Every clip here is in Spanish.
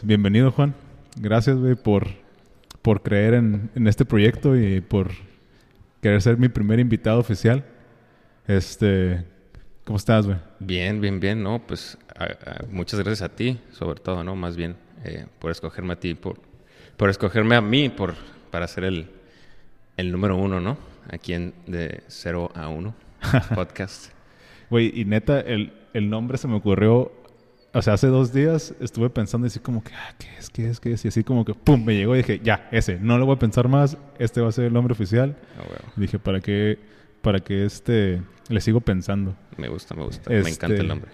pues bienvenido Juan. Gracias, güey, por, por creer en, en este proyecto y por querer ser mi primer invitado oficial. Este, ¿cómo estás, güey? Bien, bien, bien, ¿no? Pues muchas gracias a ti, sobre todo, ¿no? Más bien, eh, por escogerme a ti, por, por escogerme a mí, por, para ser el, el número uno, ¿no? Aquí en De 0 a 1 podcast. Güey, y neta, el, el nombre se me ocurrió o sea, hace dos días estuve pensando así como que, ah, ¿qué es? ¿Qué es? ¿Qué es? Y así como que, pum, me llegó y dije, ya, ese, no lo voy a pensar más, este va a ser el nombre oficial. Ah, dije, ¿para qué, para qué este, le sigo pensando? Me gusta, me gusta, me encanta el este, nombre.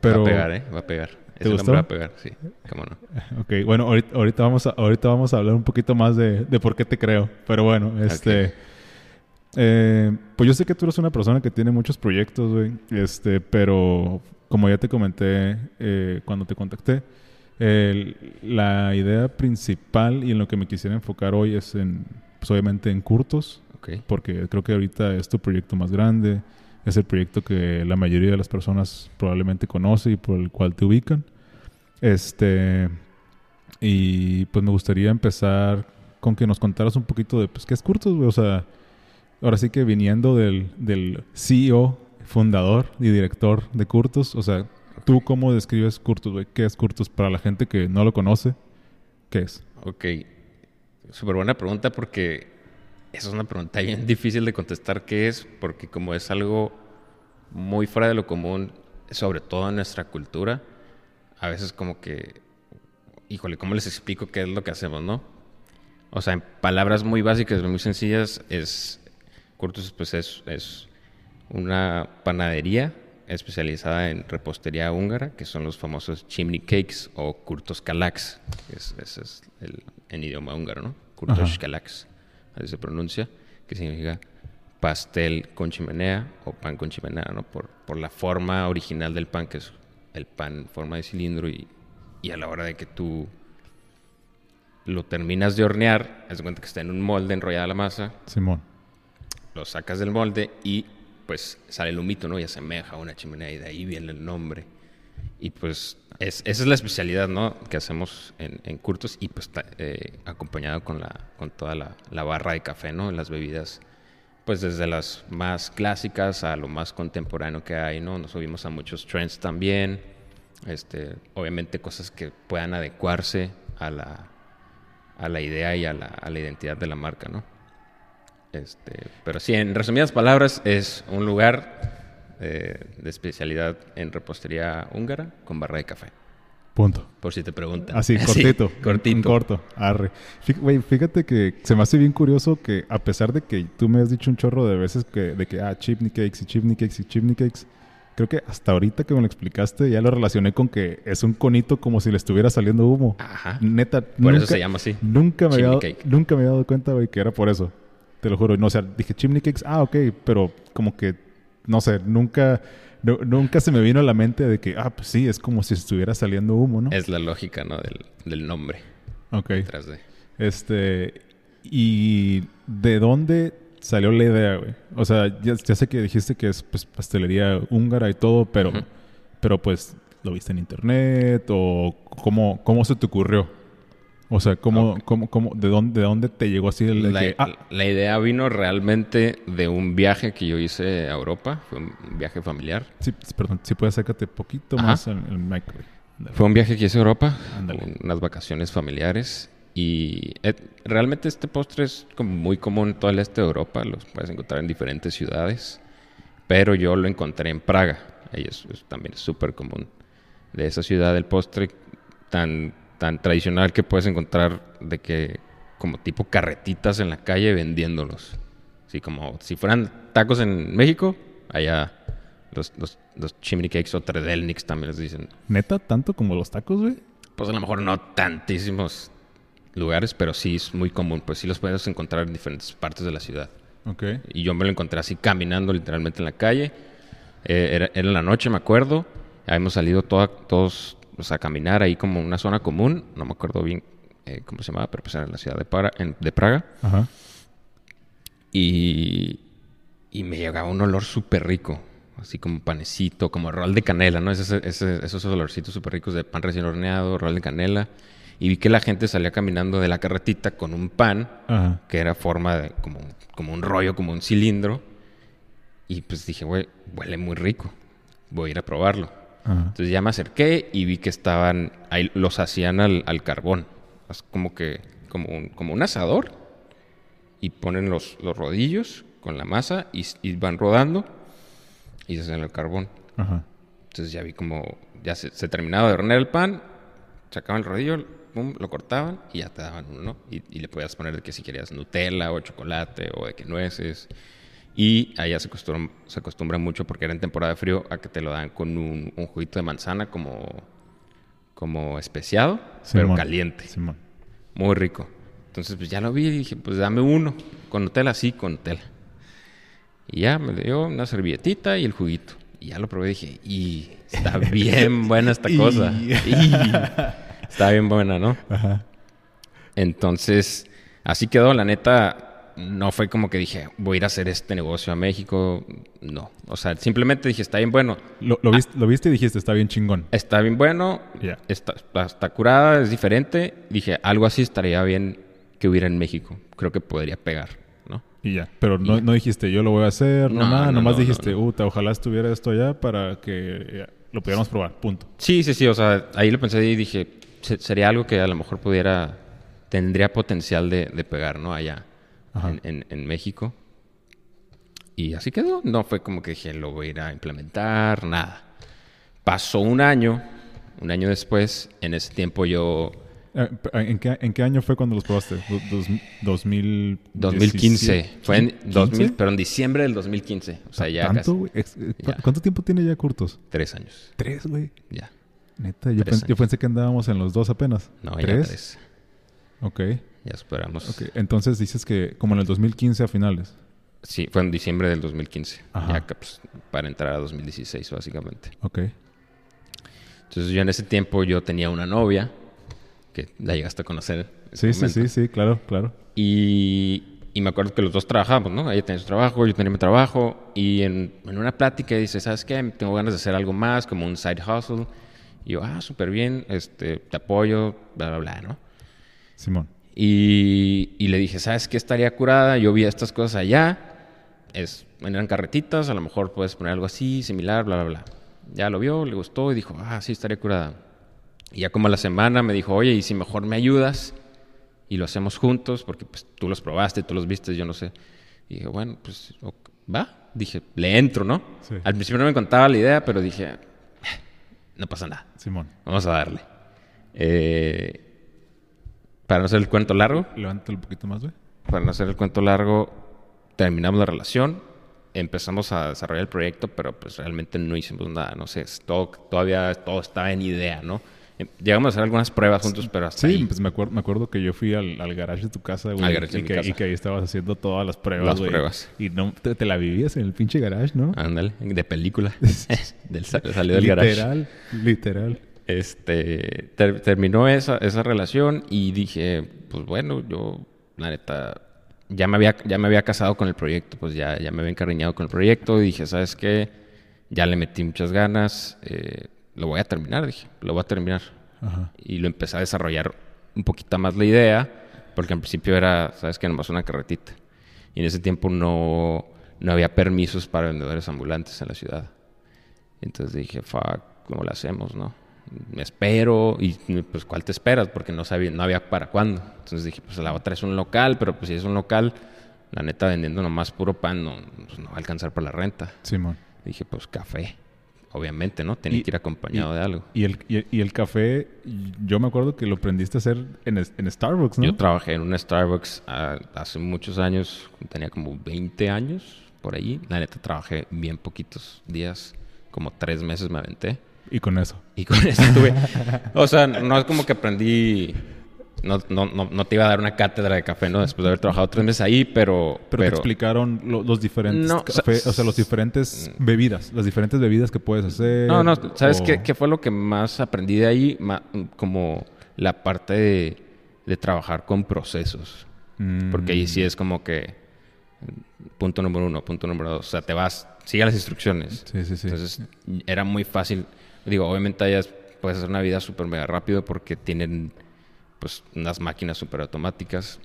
Pero, va a pegar, ¿eh? Va a pegar. Ese nombre va a pegar, sí, cómo no. Ok, bueno, ahorita, vamos, a, ahorita vamos a hablar un poquito más de, de por qué te creo, pero bueno, este... Eh, pues yo sé que tú eres una persona que tiene muchos proyectos, güey. Este, pero como ya te comenté eh, cuando te contacté, la idea principal y en lo que me quisiera enfocar hoy es en, pues obviamente en Curtos, porque creo que ahorita es tu proyecto más grande, es el proyecto que la mayoría de las personas probablemente conoce y por el cual te ubican. Este, y pues me gustaría empezar con que nos contaras un poquito de, pues, ¿qué es Curtos, O sea, ahora sí que viniendo del, CEO fundador y director de Curtus. O sea, ¿tú cómo describes Curtus, güey? ¿Qué es Curtus para la gente que no lo conoce? ¿Qué es? Ok. Súper buena pregunta porque esa es una pregunta bien difícil de contestar qué es, porque como es algo muy fuera de lo común, sobre todo en nuestra cultura, a veces como que, híjole, ¿cómo les explico qué es lo que hacemos, no? O sea, en palabras muy básicas, muy sencillas, es, Curtus pues es, es una panadería especializada en repostería húngara, que son los famosos chimney cakes o kurtos kalaks. Ese es, el, en idioma húngaro, ¿no? Kurtos kalaks, así se pronuncia, que significa pastel con chimenea o pan con chimenea, ¿no? Por, por la forma original del pan, que es el pan en forma de cilindro y, y a la hora de que tú lo terminas de hornear, haz cuenta que está en un molde enrollada la masa. Simón. Lo sacas del molde y pues sale el humito, ¿no? Y asemeja a una chimenea y de ahí viene el nombre. Y pues esa es la especialidad, ¿no? Que hacemos en, en Curtos y pues eh, acompañado con, la, con toda la, barra de café, ¿no? Las bebidas, pues desde las más clásicas a lo más contemporáneo que hay, ¿no? Nos subimos a muchos trends también, este, obviamente cosas que puedan adecuarse a la, a la idea y a la, a la identidad de la marca, ¿no? Este, pero sí, en resumidas palabras, es un lugar eh, de especialidad en repostería húngara con barra de café. Punto. Por si te preguntan. Así, cortito. cortito. Corto. Arre. fíjate que se me hace bien curioso que a pesar de que tú me has dicho un chorro de veces que, de que, ah, chipney cakes y chipney cakes y chipney cakes, creo que hasta ahorita que me lo explicaste ya lo relacioné con que es un conito como si le estuviera saliendo humo. Ajá. Neta. Por nunca, eso se llama así. Nunca me, había nunca me había dado cuenta, güey, que era por eso. Te lo juro. No, o sea, dije chimney cakes, ah, ok, pero como que, no sé, nunca, nunca se me vino a la mente de que, ah, pues sí, es como si estuviera saliendo humo, ¿no? Es la lógica, ¿no? Del, del nombre. Ok. Este, ¿y de dónde salió la idea, güey? O sea, ya, sé que dijiste que es pues, pastelería húngara y todo, pero, pero pues, ¿lo viste en internet o cómo, cómo se te ocurrió? O sea, ¿cómo, cómo, cómo, de, dónde, ¿de dónde te llegó así el, la, ah. la idea vino realmente de un viaje que yo hice a Europa. Fue un viaje familiar. Sí, perdón, si puedes acércate poquito más el mic. Fue un viaje que hice a Europa, unas vacaciones familiares. Y realmente este postre es como muy común en todo el este de Europa. Los puedes encontrar en diferentes ciudades. Pero yo lo encontré en Praga. Y eso, también es súper común. De esa ciudad, el postre tan tan tradicional que puedes encontrar de que como tipo carretitas en la calle vendiéndolos. Así como si fueran tacos en México, allá los, los, los chimney cakes o tredelniks también les dicen. ¿Neta? ¿Tanto como los tacos, güey? Pues a lo mejor no tantísimos lugares, pero sí es muy común. Pues sí los puedes encontrar en diferentes partes de la ciudad. Ok. Y yo me lo encontré así caminando literalmente en la calle. Eh, era, en la noche, me acuerdo. Habíamos salido todos o sea, caminar ahí como una zona común, no me acuerdo bien eh, cómo se llamaba, pero pues era en la ciudad de, de Praga. Ajá. Y, y me llegaba un olor súper rico, así como panecito, como rol de canela, ¿no? Ese- ese- esos olorcitos súper ricos de pan recién horneado, rol de canela. Y vi que la gente salía caminando de la carretita con un pan Ajá. que era forma de como, como un rollo, como un cilindro. Y pues dije, güey, huele muy rico. Voy a ir a probarlo. Ajá. Entonces ya me acerqué y vi que estaban, ahí los hacían al, al carbón. Es como que, como un, como un asador. Y ponen los, los rodillos con la masa y, y van rodando y se hacen al carbón. Ajá. Entonces ya vi como, ya se, se terminaba de hornear el pan, sacaban el rodillo, pum, lo cortaban y ya te daban uno, ¿no? Y, y le podías poner de que si querías Nutella o chocolate o de que nueces. Y allá se acostumbra, se acostumbra mucho porque era en temporada de frío a que te lo dan con un, un juguito de manzana como, como especiado, pero caliente. Simón. Muy rico. Entonces, pues ya lo vi y dije, pues dame uno. Con Nutella, sí, con Nutella. Y ya me dio una servilletita y el juguito. Y ya lo probé y dije, y está bien buena esta cosa. Y está bien buena, ¿no? Ajá. Entonces, así quedó. La neta, no fue como que dije, voy a ir a hacer este negocio a México. No. O sea, simplemente dije, está bien bueno. Lo, lo, viste, lo viste y dijiste, está bien chingón. Está bien bueno, Ya. está, curada, es diferente. Dije, algo así estaría bien que hubiera en México. Creo que podría pegar, ¿no? Y ya. Pero no, no dijiste, yo lo voy a hacer, no, No, nada. no, Nomás no, dijiste. "Uta, ojalá estuviera esto allá para que ya, lo pudiéramos probar. Punto. Sí, sí, sí. O sea, ahí lo pensé y dije, se- sería algo que a lo mejor pudiera, tendría potencial de, de pegar, ¿no? Allá. En, en- en México. Y así quedó. No fue como que dije, lo voy a ir a implementar, nada. Pasó un año, un año después. En ese tiempo yo, Eh, ¿En qué, ¿En qué año fue cuando los probaste? Do- dos- 2000, 2015. Fue en 2000, 15? pero en diciembre del 2015. O sea, ya ¿Tanto, casi eh, ¿cu- Ya. ¿Cuánto tiempo tiene ya Curtos? tres años. Tres, güey. Ya. Neta, yo, pens- yo años. pensé que andábamos en los dos apenas. No, ya ¿Tres? tres. Ok. Ya superamos. ok. Entonces dices que como en el 2015 a finales. Sí, fue en diciembre del 2015. Ajá. Ya que, pues, para entrar a 2016, básicamente. Ok. Entonces yo en ese tiempo yo tenía una novia, que la llegaste a conocer. Sí, sí, sí, sí, claro, claro. Y, y me acuerdo que los dos trabajábamos, ¿no? Ella tenía su trabajo, yo tenía mi trabajo. Y en, en una plática dice, ¿sabes qué? Tengo ganas de hacer algo más, como un side hustle. Y yo, ah, súper bien, este, te apoyo, bla, bla, bla, ¿no? Simón. Y, y le dije, ¿sabes qué estaría curada? Yo vi estas cosas allá. Es, eran carretitas, a lo mejor puedes poner algo así, similar, bla, bla, bla. Ya lo vio, le gustó y dijo, ah, sí, estaría curada. Y ya como a la semana me dijo, oye, ¿y si mejor me ayudas? Y lo hacemos juntos, porque pues tú los probaste, tú los viste, yo no sé. Y dije, bueno, pues ok, va. Dije, le entro, ¿no? Sí. Al principio no me contaba la idea, pero dije, "Eh, no pasa nada. Simón. Vamos a darle. Eh, para no hacer el cuento largo, Levántalo un poquito más, güey. para no hacer el cuento largo, terminamos la relación, empezamos a desarrollar el proyecto, pero pues realmente no hicimos nada, no sé, todo, todavía todo estaba en idea, ¿no? Eh, Llegamos a hacer algunas pruebas juntos, pero hasta Sí, ahí. pues me acuerdo, me acuerdo que yo fui al, al garage de tu casa, güey. Al garage de y mi que, casa. y que ahí estabas haciendo todas las pruebas, Las güey. pruebas. Y no, te, te la vivías en el pinche garage, ¿no? Ándale, de película. del, sa- salió del garage. literal, literal. Este, ter- terminó esa, esa relación y dije, pues bueno, yo, la neta, ya me había, ya me había casado con el proyecto, pues ya, ya me había encariñado con el proyecto y dije, ¿sabes qué? Ya le metí muchas ganas, eh, lo voy a terminar, dije, lo voy a terminar. Ajá. Y lo empecé a desarrollar un poquito más la idea, porque al principio era, ¿sabes qué? Nomás una carretita. Y en ese tiempo no, no había permisos para vendedores ambulantes en la ciudad. Entonces dije, fuck, ¿cómo lo hacemos, no? Me espero y pues ¿cuál te esperas? Porque no sabía, no había para cuándo. Entonces dije, pues la otra es un local, pero pues si es un local, la neta vendiendo nomás puro pan no, pues, no va a alcanzar para la renta. Simón. Dije, pues café. Obviamente, ¿no? Tenía Y- que ir acompañado de algo. Y el, y, y el café, yo me acuerdo que lo aprendiste a hacer en, en Starbucks, ¿no? Yo trabajé en un Starbucks ah, hace muchos años, tenía como 20 años por ahí. La neta trabajé bien poquitos días, como tres meses me aventé. Y con eso. Y con eso tuve. O sea, no es como que aprendí. No, no, no, no te iba a dar una cátedra de café, ¿no? Después de haber trabajado tres meses ahí, pero. Pero, te explicaron lo- los diferentes No, café, o sea, los diferentes bebidas, las diferentes bebidas que puedes hacer. No, no, ¿sabes o- qué, qué fue lo que más aprendí de ahí? Como la parte de, de trabajar con procesos. Mm, Porque ahí sí es como que punto número uno, punto número dos. O sea, te vas, sigue las instrucciones. Sí, sí, sí. Entonces, era muy fácil. Digo, obviamente allá puedes hacer una vida súper mega rápido porque tienen pues unas máquinas súper automáticas.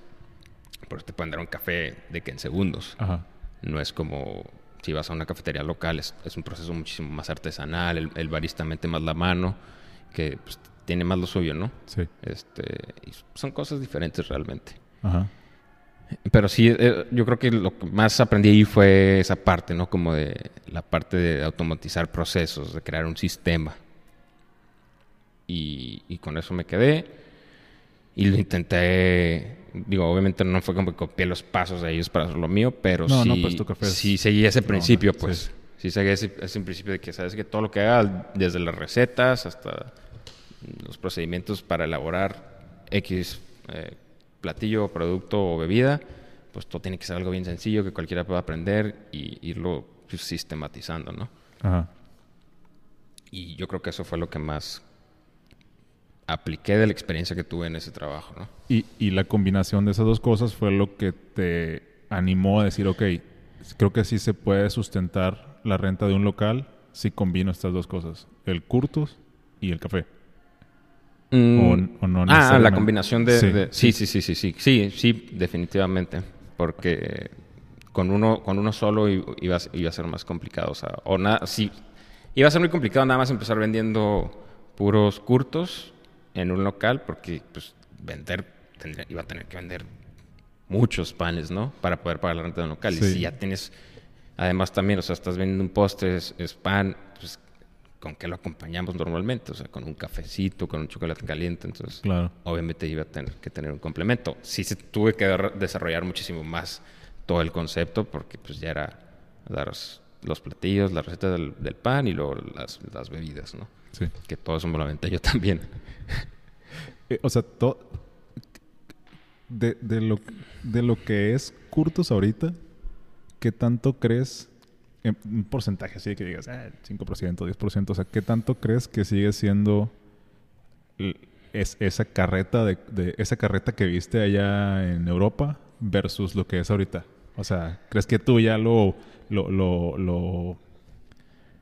Por te pueden dar un café de que en segundos. Ajá. No es como si vas a una cafetería local, es, es un proceso muchísimo más artesanal, el, el, barista mete más la mano, que pues, tiene más lo suyo, ¿no? Sí. Este, y son cosas diferentes realmente. Ajá. Pero sí, eh, yo creo que lo que más aprendí ahí fue esa parte, ¿no? Como de la parte de automatizar procesos, de crear un sistema. Y, y con eso me quedé. Y lo intenté, digo, obviamente no fue como que copié los pasos de ellos para hacer lo mío, pero No, sí, no, pues es- sí seguí ese principio, sí. pues. Sí seguí ese, ese principio de que sabes que todo lo que haga, desde las recetas hasta los procedimientos para elaborar X eh, platillo, producto o bebida, pues todo tiene que ser algo bien sencillo que cualquiera pueda aprender y irlo pues, sistematizando, ¿no? Ajá. Y yo creo que eso fue lo que más apliqué de la experiencia que tuve en ese trabajo, ¿no? Y, y la combinación de esas dos cosas fue lo que te animó a decir, ok, creo que sí se puede sustentar la renta de un local si combino estas dos cosas, el curtus y el café. O- o no ah, la combinación de... Sí, de- sí, sí, sí, sí, sí, sí, sí, definitivamente. Porque con uno, con uno solo iba, a- iba a ser más complicado. O sea, o nada, sí, iba a ser muy complicado nada más empezar vendiendo puros curtos en un local porque pues vender, tendría- iba a tener que vender muchos panes, ¿no? Para poder pagar la renta de un local. Y si ya tienes, además también, o sea, estás vendiendo un postre, es, es pan, pues ¿con qué lo acompañamos normalmente? O sea, con un cafecito, con un chocolate caliente, entonces Claro. obviamente iba a tener que tener un complemento. Sí se tuve que desarrollar muchísimo más todo el concepto porque pues ya era dar los platillos, la receta del, del pan y luego las, las bebidas, ¿no? Sí. Que todo eso me lo aventé yo también. Eh, o sea, de, de lo, de lo que es curtus ahorita, ¿qué tanto crees, un porcentaje así que digas, ah, 5%, 10%, o sea, ¿qué tanto crees que sigue siendo es, esa carreta de, de- esa carreta que viste allá en Europa versus lo que es ahorita? O sea, ¿crees que tú ya lo, lo, lo, lo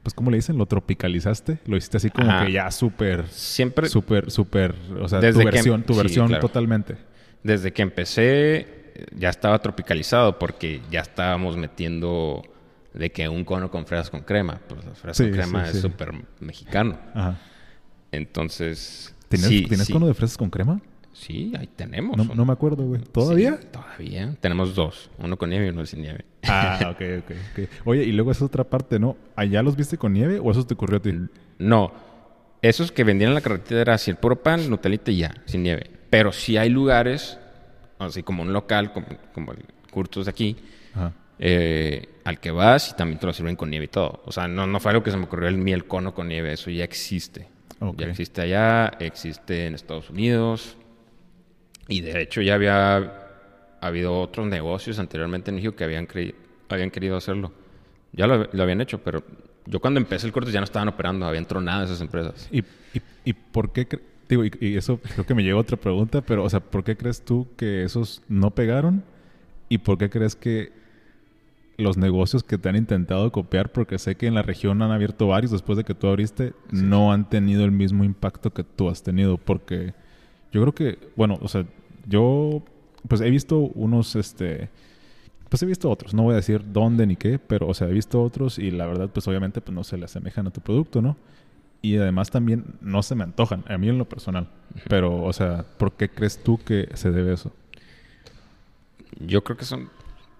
pues, ¿cómo le dicen? ¿Lo tropicalizaste? Lo hiciste así como Ajá. que ya súper... Siempre, Súper, súper, o sea, Desde tu que- versión, tu sí, versión claro. totalmente. desde que empecé, eh, ya estaba tropicalizado porque ya estábamos metiendo de que un cono con fresas con crema. Pues la fresa Sí, con crema sí, es sí. súper mexicano. Ajá. Entonces... ¿Tienes, ¿tienes cono de fresas con crema? Sí, ahí tenemos. No, me acuerdo, güey. ¿Todavía? Sí, todavía. Tenemos dos. Uno con nieve y uno sin nieve. Ah, ok, ok, ok. Oye, y luego esa otra parte, ¿no? ¿Allá los viste con nieve o eso te ocurrió a ti? No. Esos que vendían en la carretera era así el puro pan, Nutelita y ya, sin nieve. Pero sí hay lugares, así como un local, como, como el Curtus de aquí, Ajá. Eh, al que vas y también te lo sirven con nieve y todo. O sea, no, no fue algo que se me ocurrió el miel cono con nieve, eso ya existe. Ok. Ya existe allá, existe en Estados Unidos. Y de hecho ya había habido otros negocios anteriormente en México que habían, cre- habían querido hacerlo. Ya lo, lo habían hecho, pero yo cuando empecé el corte ya no estaban operando, habían tronado esas empresas. ¿Y, y, y por qué? Digo, y, y eso creo que me lleva a otra pregunta, pero, o sea, ¿por qué crees tú que esos no pegaron? ¿Y por qué crees que los negocios que te han intentado copiar, porque sé que en la región han abierto varios después de que tú abriste, no han tenido el mismo impacto que tú has tenido? Porque yo creo que, bueno, o sea, yo pues he visto unos, este, pues he visto otros, no voy a decir dónde ni qué, pero, o sea, he visto otros y la verdad, pues obviamente, pues no se le asemejan a tu producto, ¿no? Y además también no se me antojan, a mí en lo personal. Pero, o sea, ¿por qué crees tú que se debe eso? Yo creo que son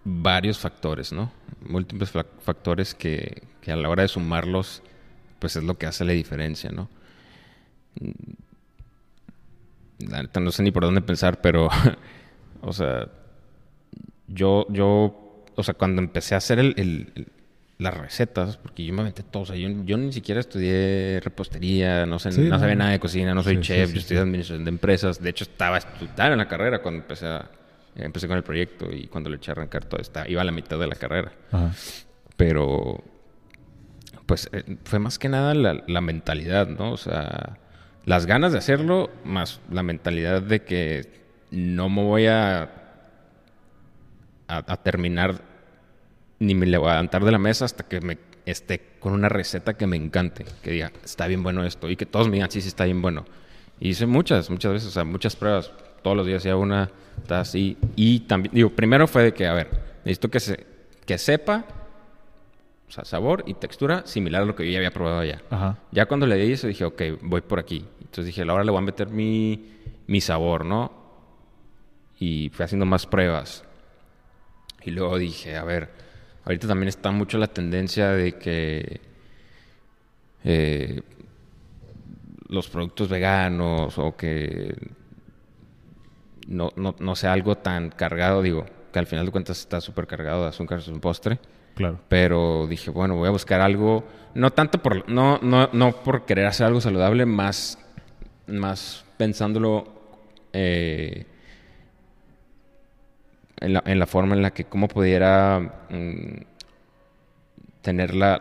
varios factores, ¿no? Múltiples fa- factores que, que a la hora de sumarlos, pues es lo que hace la diferencia, ¿no? No sé ni por dónde pensar, pero, o sea, yo, yo, o sea, cuando empecé a hacer el, el- el- las recetas, porque yo me aventé todo, o sea, yo, yo ni siquiera estudié repostería, no sé, Sí, no no. sabía nada de cocina, no soy sí, chef, sí, yo estudié administración de empresas, de hecho estaba estudiando en la carrera cuando empecé a, empecé con el proyecto y cuando le eché a arrancar todo, estaba, iba a la mitad de la carrera, Ajá. pero pues eh, fue más que nada la, la mentalidad, ¿no? O sea, las ganas de hacerlo, más la mentalidad de que no me voy a, a, a terminar ni me levantar de la mesa hasta que me esté con una receta que me encante, que diga, está bien bueno esto, y que todos me digan, sí, sí, está bien bueno. Y hice muchas, muchas veces, o sea, muchas pruebas, todos los días hacía una, así. Y también, digo, primero fue de que, a ver, necesito que, se, que sepa, o sea, sabor y textura similar a lo que yo ya había probado allá. Ajá. Ya cuando le di eso dije, ok, voy por aquí. Entonces dije, ahora le voy a meter mi, mi sabor, ¿no? Y fui haciendo más pruebas. Y luego dije, a ver, ahorita también está mucho la tendencia de que eh, los productos veganos o que no, no, no sea algo tan cargado, digo, que al final de cuentas está súper cargado de azúcar, es un postre. Claro. Pero dije, bueno, voy a buscar algo, no tanto por, no, no, no por querer hacer algo saludable, más, más pensándolo eh, en, la, en la forma en la que cómo pudiera mm, tener la,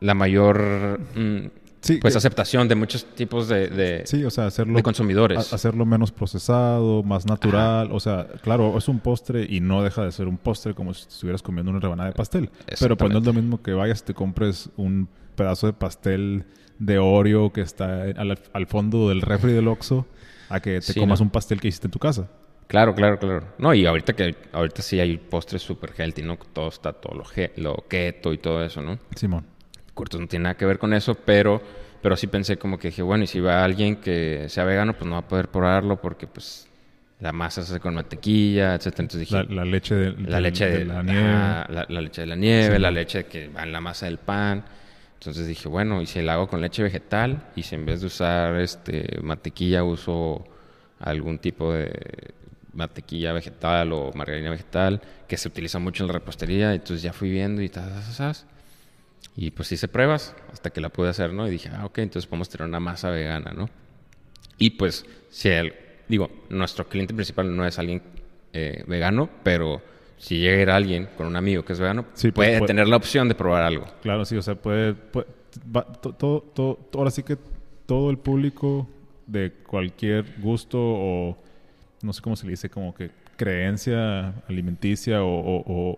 la, mayor mm, Sí, pues que- aceptación de muchos tipos de, de, Sí, o sea, hacerlo... de consumidores. a- hacerlo menos procesado, más natural. O sea, claro, es un postre y no deja de ser un postre como si estuvieras comiendo una rebanada de pastel. Pero pues no es lo mismo que vayas y te compres un pedazo de pastel de Oreo que está al, al fondo del refri del Oxxo a que te Sí, comas ¿no? un pastel que hiciste en tu casa. Claro, claro, claro. No, y ahorita que ahorita sí hay postres super healthy, ¿no? Todo está todo lo, lo keto y todo eso, ¿no? Simón. Curtos no tiene nada que ver con eso, pero, pero sí pensé como que dije, bueno, y si va alguien que sea vegano, pues no va a poder probarlo porque pues la masa se hace con mantequilla, etcétera. Entonces dije, La, la leche de, la del- leche de, la nieve. la, la leche de la nieve, Sí. la leche que va en la masa del pan. Entonces dije, bueno, y si la hago con leche vegetal y si en vez de usar este mantequilla uso algún tipo de mantequilla vegetal o margarina vegetal que se utiliza mucho en la repostería, entonces ya fui viendo y tas, tas, tas. Y pues hice pruebas hasta que la pude hacer, ¿no? Y dije, ah, ok, entonces podemos tener una masa vegana, ¿no? Y pues, si el, digo, nuestro cliente principal no es alguien eh, vegano, pero si llega alguien con un amigo que es vegano, Sí, pues, puede puede- tener la opción de probar algo. Claro, sí, o sea, puede... puede- va- to- todo, todo, todo- ahora sí que todo el público de cualquier gusto o no sé cómo se le dice, como que creencia alimenticia o, o- o-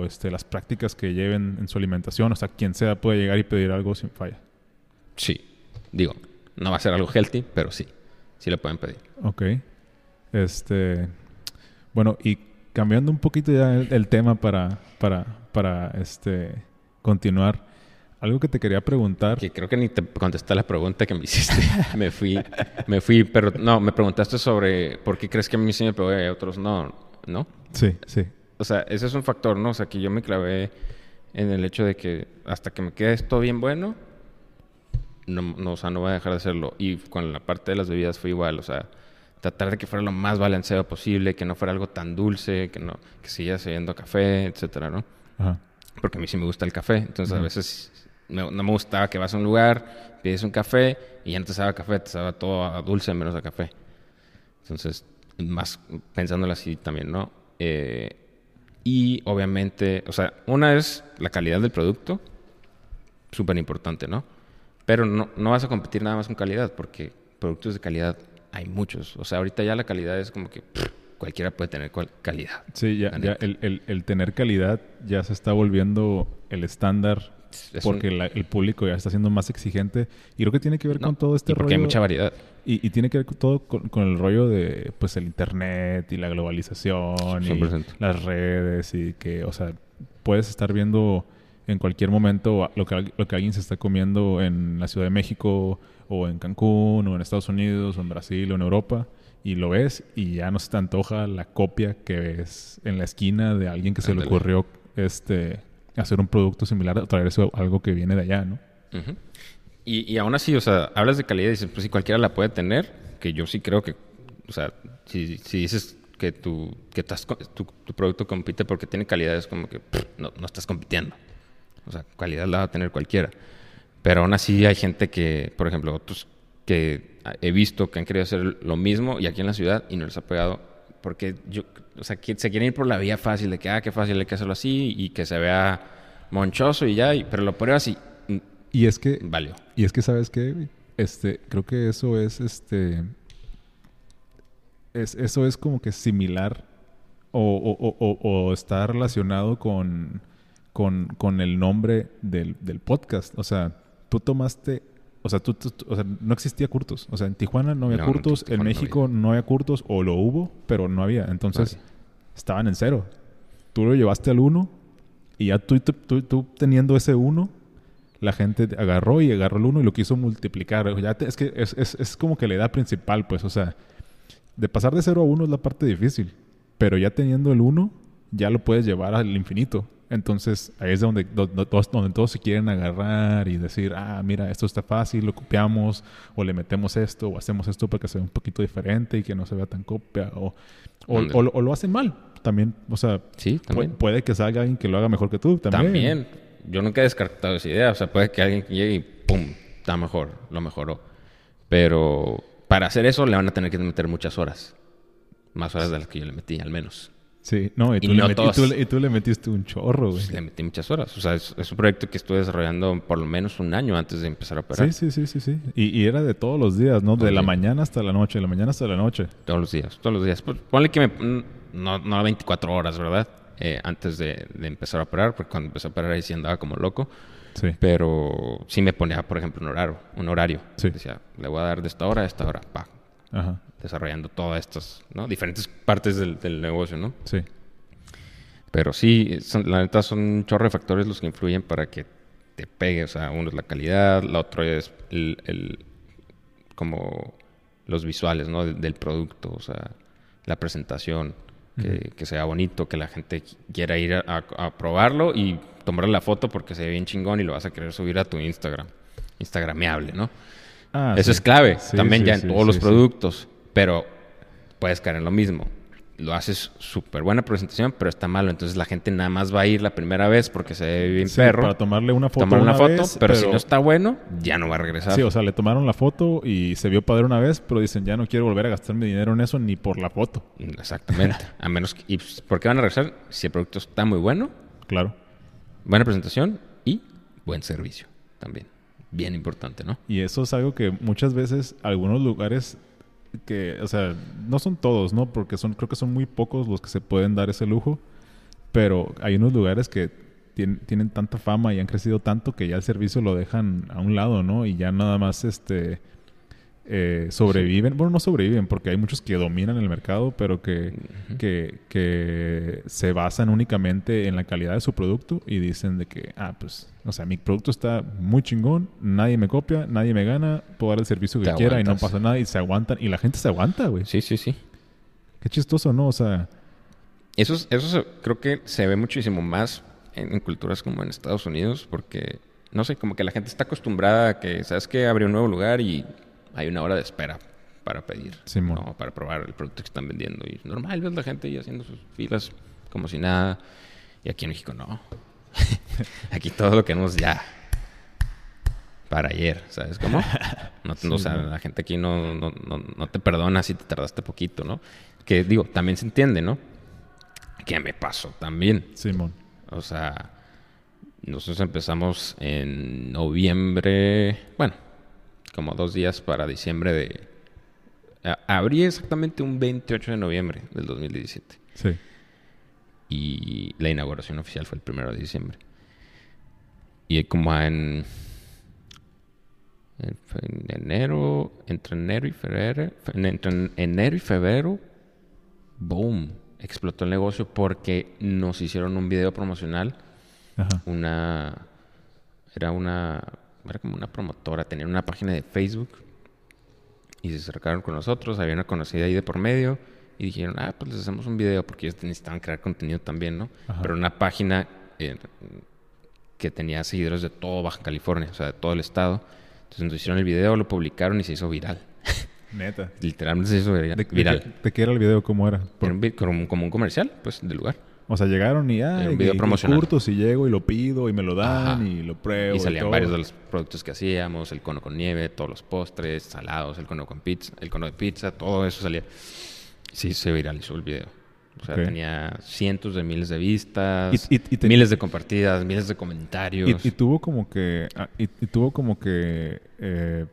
o, este, las prácticas que lleven en su alimentación, o sea, quien sea puede llegar y pedir algo sin falla. Sí. Digo, no va a ser algo healthy, pero sí. Sí lo pueden pedir. Ok. Este, bueno, y cambiando un poquito ya el, el tema para, para, para este, continuar, algo que te quería preguntar. Que creo que ni te contesté la pregunta que me hiciste. me fui, me fui, pero no, me preguntaste sobre por qué crees que a mí sí me pegó y a otros no, ¿no? Sí, sí. O sea, ese es un factor, ¿no? O sea, que yo me clavé en el hecho de que hasta que me quede esto bien bueno, no, no, o sea, no voy a dejar de hacerlo. Y con la parte de las bebidas fue igual, o sea, tratar de que fuera lo más balanceado posible, que no fuera algo tan dulce, que no, que siguiera sabiendo café, etcétera, ¿no? Ajá. Porque a mí sí me gusta el café, entonces a veces me- no me gustaba que vas a un lugar, pides un café y ya no te sabe a café, te sabe todo a dulce menos a café. Entonces, más pensándolo así también, ¿no? Eh, y obviamente, o sea, una es la calidad del producto, súper importante, ¿no? Pero no, no vas a competir nada más con calidad, porque productos de calidad hay muchos. O sea, ahorita ya la calidad es como que pff, cualquiera puede tener cual- calidad. Sí, ya, ya el, el- el tener calidad ya se está volviendo el estándar Es porque un- la- el público ya está siendo más exigente y creo que tiene que ver no, con todo este y porque rollo hay mucha variedad. y, y tiene que ver con todo con, con el rollo de pues el internet y la globalización y 100%. las redes y que o sea puedes estar viendo en cualquier momento lo que, lo que alguien se está comiendo en la Ciudad de México o en Cancún o en Estados Unidos o en Brasil o en Europa y lo ves y ya no se te antoja la copia que ves en la esquina de alguien que se le ocurrió este hacer un producto similar o traer eso algo que viene de allá, ¿no? Y, y aún así, o sea, hablas de calidad y dices, pues si cualquiera la puede tener, que yo sí creo que, o sea, si, si dices que, tu, que estás tu, producto compite porque tiene calidad, es como que no, no estás compitiendo. O sea, calidad la va a tener cualquiera. Pero aún así hay gente que, por ejemplo, otros que he visto que han querido hacer lo mismo y aquí en la ciudad y no les ha pegado porque yo, o sea, se quieren ir por la vía fácil de que, ah, qué fácil hay que hacerlo así y que se vea monchoso y ya, y- pero lo pruebas y mm, Y es que valió. Y es que, ¿sabes qué? Este, creo que eso es, este... Es, eso es como que similar o, o- o- o está relacionado con, con, con el nombre del, del podcast. O sea, tú tomaste... O sea, tú, tú- tú- o sea, no existía Curtos. O sea, en Tijuana no había No, Curtos. En, Tijuana México no había Curtos. O lo hubo, pero no había. Entonces, estaban en cero. Tú lo llevaste al 1 y ya tú, tú, teniendo ese 1, la gente agarró y agarró el 1 y lo quiso multiplicar. Ya te- es que es, es- es como que la idea principal, pues, o sea, de pasar de 0 a 1 es la parte difícil, pero ya teniendo el 1, ya lo puedes llevar al infinito. Entonces, ahí es donde, do- do- todos, donde todos se quieren agarrar y decir, ah, mira, esto está fácil, lo copiamos, o le metemos esto, o hacemos esto para que sea un poquito diferente y que no se vea tan copia, o, o, lo- o lo hacen mal. También, o sea, Sí, pu- también. puede que salga alguien que lo haga mejor que tú. También. También. Yo nunca he descartado esa idea. O sea, puede que alguien llegue y ¡pum! Está mejor, lo mejoró. Pero para hacer eso le van a tener que meter muchas horas. Más horas de las que yo le metí, al menos. Sí, no, y tú, Y le, no met- y todos. tú y tú le metiste un chorro, güey. Pues, le metí muchas horas. O sea, es, es un proyecto que estuve desarrollando por lo menos un año antes de empezar a operar. Sí, sí, sí, sí, sí. Y, y era de todos los días, ¿no? De la mañana hasta la noche, de la mañana hasta la noche. Todos los días, todos los días. Pues, ponle que me... No, no 24 horas, ¿verdad? Eh, antes de, de empezar a operar, porque cuando empecé a operar ahí sí andaba como loco. Sí. Pero sí me ponía, por ejemplo, un horario. Un horario. Sí. Decía, le voy a dar de esta hora a esta hora. Pa, Ajá. Desarrollando todas estas, ¿no? Diferentes partes del, del negocio, ¿no? Sí. Pero sí, son- la neta son un chorro de factores los que influyen para que te pegue. O sea, uno es la calidad, la otra es el, el- como los visuales, ¿no? Del, del producto, o sea, la presentación, que, que sea bonito, que la gente quiera ir a, a- a probarlo y tomarle la foto porque se ve bien chingón y lo vas a querer subir a tu Instagram. Instagrameable, ¿no? Ah, Eso sí. es clave Sí, también sí, ya en todos los productos, pero puedes caer en lo mismo. Lo haces súper buena presentación, pero está malo. Entonces la gente nada más va a ir la primera vez porque se ve bien Sí, perro. Para tomarle una foto tomar una, una foto, vez, pero, si no está bueno, ya no va a regresar. Sí, o sea, le tomaron la foto y se vio padre una vez, pero dicen, ya no quiero volver a gastar mi dinero en eso ni por la foto. Exactamente. a menos que, ¿Y pues, por qué van a regresar? Si el producto está muy bueno, Claro. buena presentación y buen servicio también. Bien importante, ¿no? Y eso es algo que muchas veces algunos lugares que, o sea, no son todos, ¿no? Porque son, creo que son muy pocos los que se pueden dar ese lujo, pero hay unos lugares que tien- tienen tanta fama y han crecido tanto que ya el servicio lo dejan a un lado, ¿no? Y ya nada más, este, eh, sobreviven, bueno, no sobreviven porque hay muchos que dominan el mercado, pero que, que, que se basan únicamente en la calidad de su producto y dicen de que, ah, pues, o sea, mi producto está muy chingón, nadie me copia, nadie me gana, puedo dar el servicio que Te quiera y no pasa nada y se aguantan y la gente se aguanta, güey. Sí, sí, sí. Qué chistoso, ¿no? O sea, Eso, es- eso se- creo que se ve muchísimo más en, en culturas como en Estados Unidos, porque, no sé, como que la gente está acostumbrada a que, ¿sabes que Abre un nuevo lugar y hay una hora de espera para pedir. ¿no? para probar el producto que están vendiendo. Y normal, ves la gente ahí haciendo sus filas como si nada. Y aquí en México no. aquí todo lo queremos ya. Para ayer, ¿sabes cómo? No, no, o sea, la gente aquí no, no, no, no te perdona si te tardaste poquito, ¿no? Que digo, también se entiende, ¿no? Que me pasó también. Simón. O sea, nosotros empezamos en noviembre, bueno, como dos días para diciembre de... Abrí exactamente un 28 de noviembre del 2017 Sí. y la inauguración oficial fue el primero de diciembre. Y como en, en enero, entre enero y febrero, fe- entre enero y febrero, boom, explotó el negocio porque nos hicieron un video promocional, Ajá. una, era una, era como una promotora, tenía una página de Facebook y se acercaron con nosotros, había una conocida ahí de por medio y dijeron, ah, pues les hacemos un video porque ellos necesitaban crear contenido también, ¿no? Ajá. Pero una página eh, que tenía seguidores de todo Baja California, o sea, de todo el estado. Entonces nos hicieron el video, lo publicaron y se hizo viral. Neta. Literalmente se hizo viral. ¿De, de viral. qué- de qué era el video? ¿Cómo era? Por- Era un vi- como, como un comercial, pues, del lugar. O sea, llegaron y, ah, un video y- y promocional. curto, si llego y lo pido y me lo dan Ajá. y lo pruebo. Y salían varios de los productos que hacíamos, el cono con nieve, todos los postres, salados, el cono con pizza, el cono de pizza, todo eso salía. Sí, se viralizó el video. O sea, tenía cientos de miles de vistas, Y- y- y te- miles de compartidas, miles de comentarios. Y, y tuvo como que... ah, Y, y tuvo como que... eh,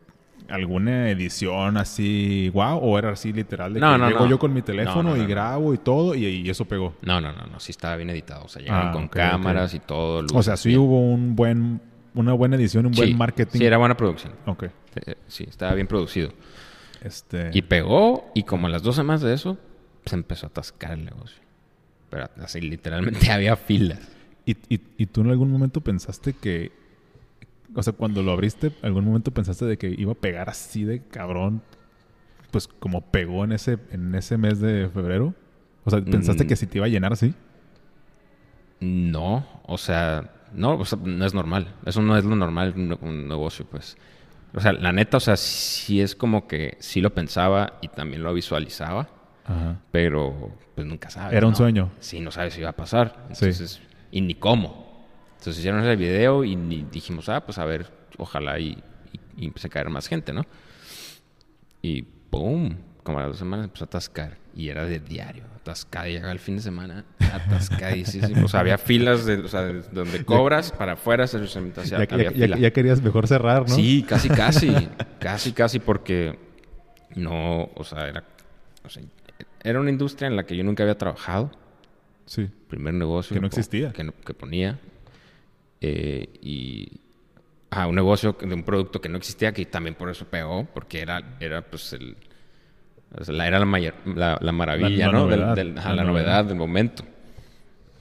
alguna edición así, wow, o era así literal de No, que no, llego no. yo con mi teléfono No, no, y grabo y todo y, y eso pegó. No, no, no, no. Sí estaba bien editado. O sea, llegaron Ah, con cámaras y todo. O sea, sí bien. hubo un buen, una buena edición, un buen marketing. Sí, era buena producción. Ok. Eh, Sí, estaba bien producido. Este... Y pegó, y como a las dos semanas de eso, se empezó a atascar el negocio. Pero así, literalmente había filas. ¿Y, y, y tú en algún momento pensaste que, o sea, cuando lo abriste, algún momento pensaste de que iba a pegar así de cabrón, pues como pegó en ese, en ese mes de febrero? O sea, ¿pensaste Mm. que si te iba a llenar así? No, o sea, no, o sea, no es normal. Eso no es lo normal en un, negocio, pues. O sea, la neta, o sea, sí es como que sí lo pensaba y también lo visualizaba, Ajá. pero pues nunca sabes. Era un ¿no? sueño. Sí, no sabes si iba a pasar. Sí. Entonces, y ni cómo. Entonces hicieron ese video y dijimos, ah, pues a ver, ojalá y, y, y empiece a caer más gente, ¿no? Y ¡pum! Como a las dos semanas empezó a atascar. Y era de diario, atascada. Y llegaba el fin de semana, atascadísimo. O sea, había filas de, o sea, de donde cobras para afuera, sea, ya, ya- ya- ya querías mejor cerrar, ¿no? Sí, casi, casi. casi, casi, porque no, o sea, era, o sea, era una industria en la que yo nunca había trabajado. Sí. Primer negocio. Que no existía. Que, que ponía. Eh, y. Ah, un negocio de un producto que no existía, que también por eso pegó, porque era, era pues el. la, era la, mayor- la, la maravilla, La- la ¿no? Novedad. del- ajá, La la, novedad. novedad del momento.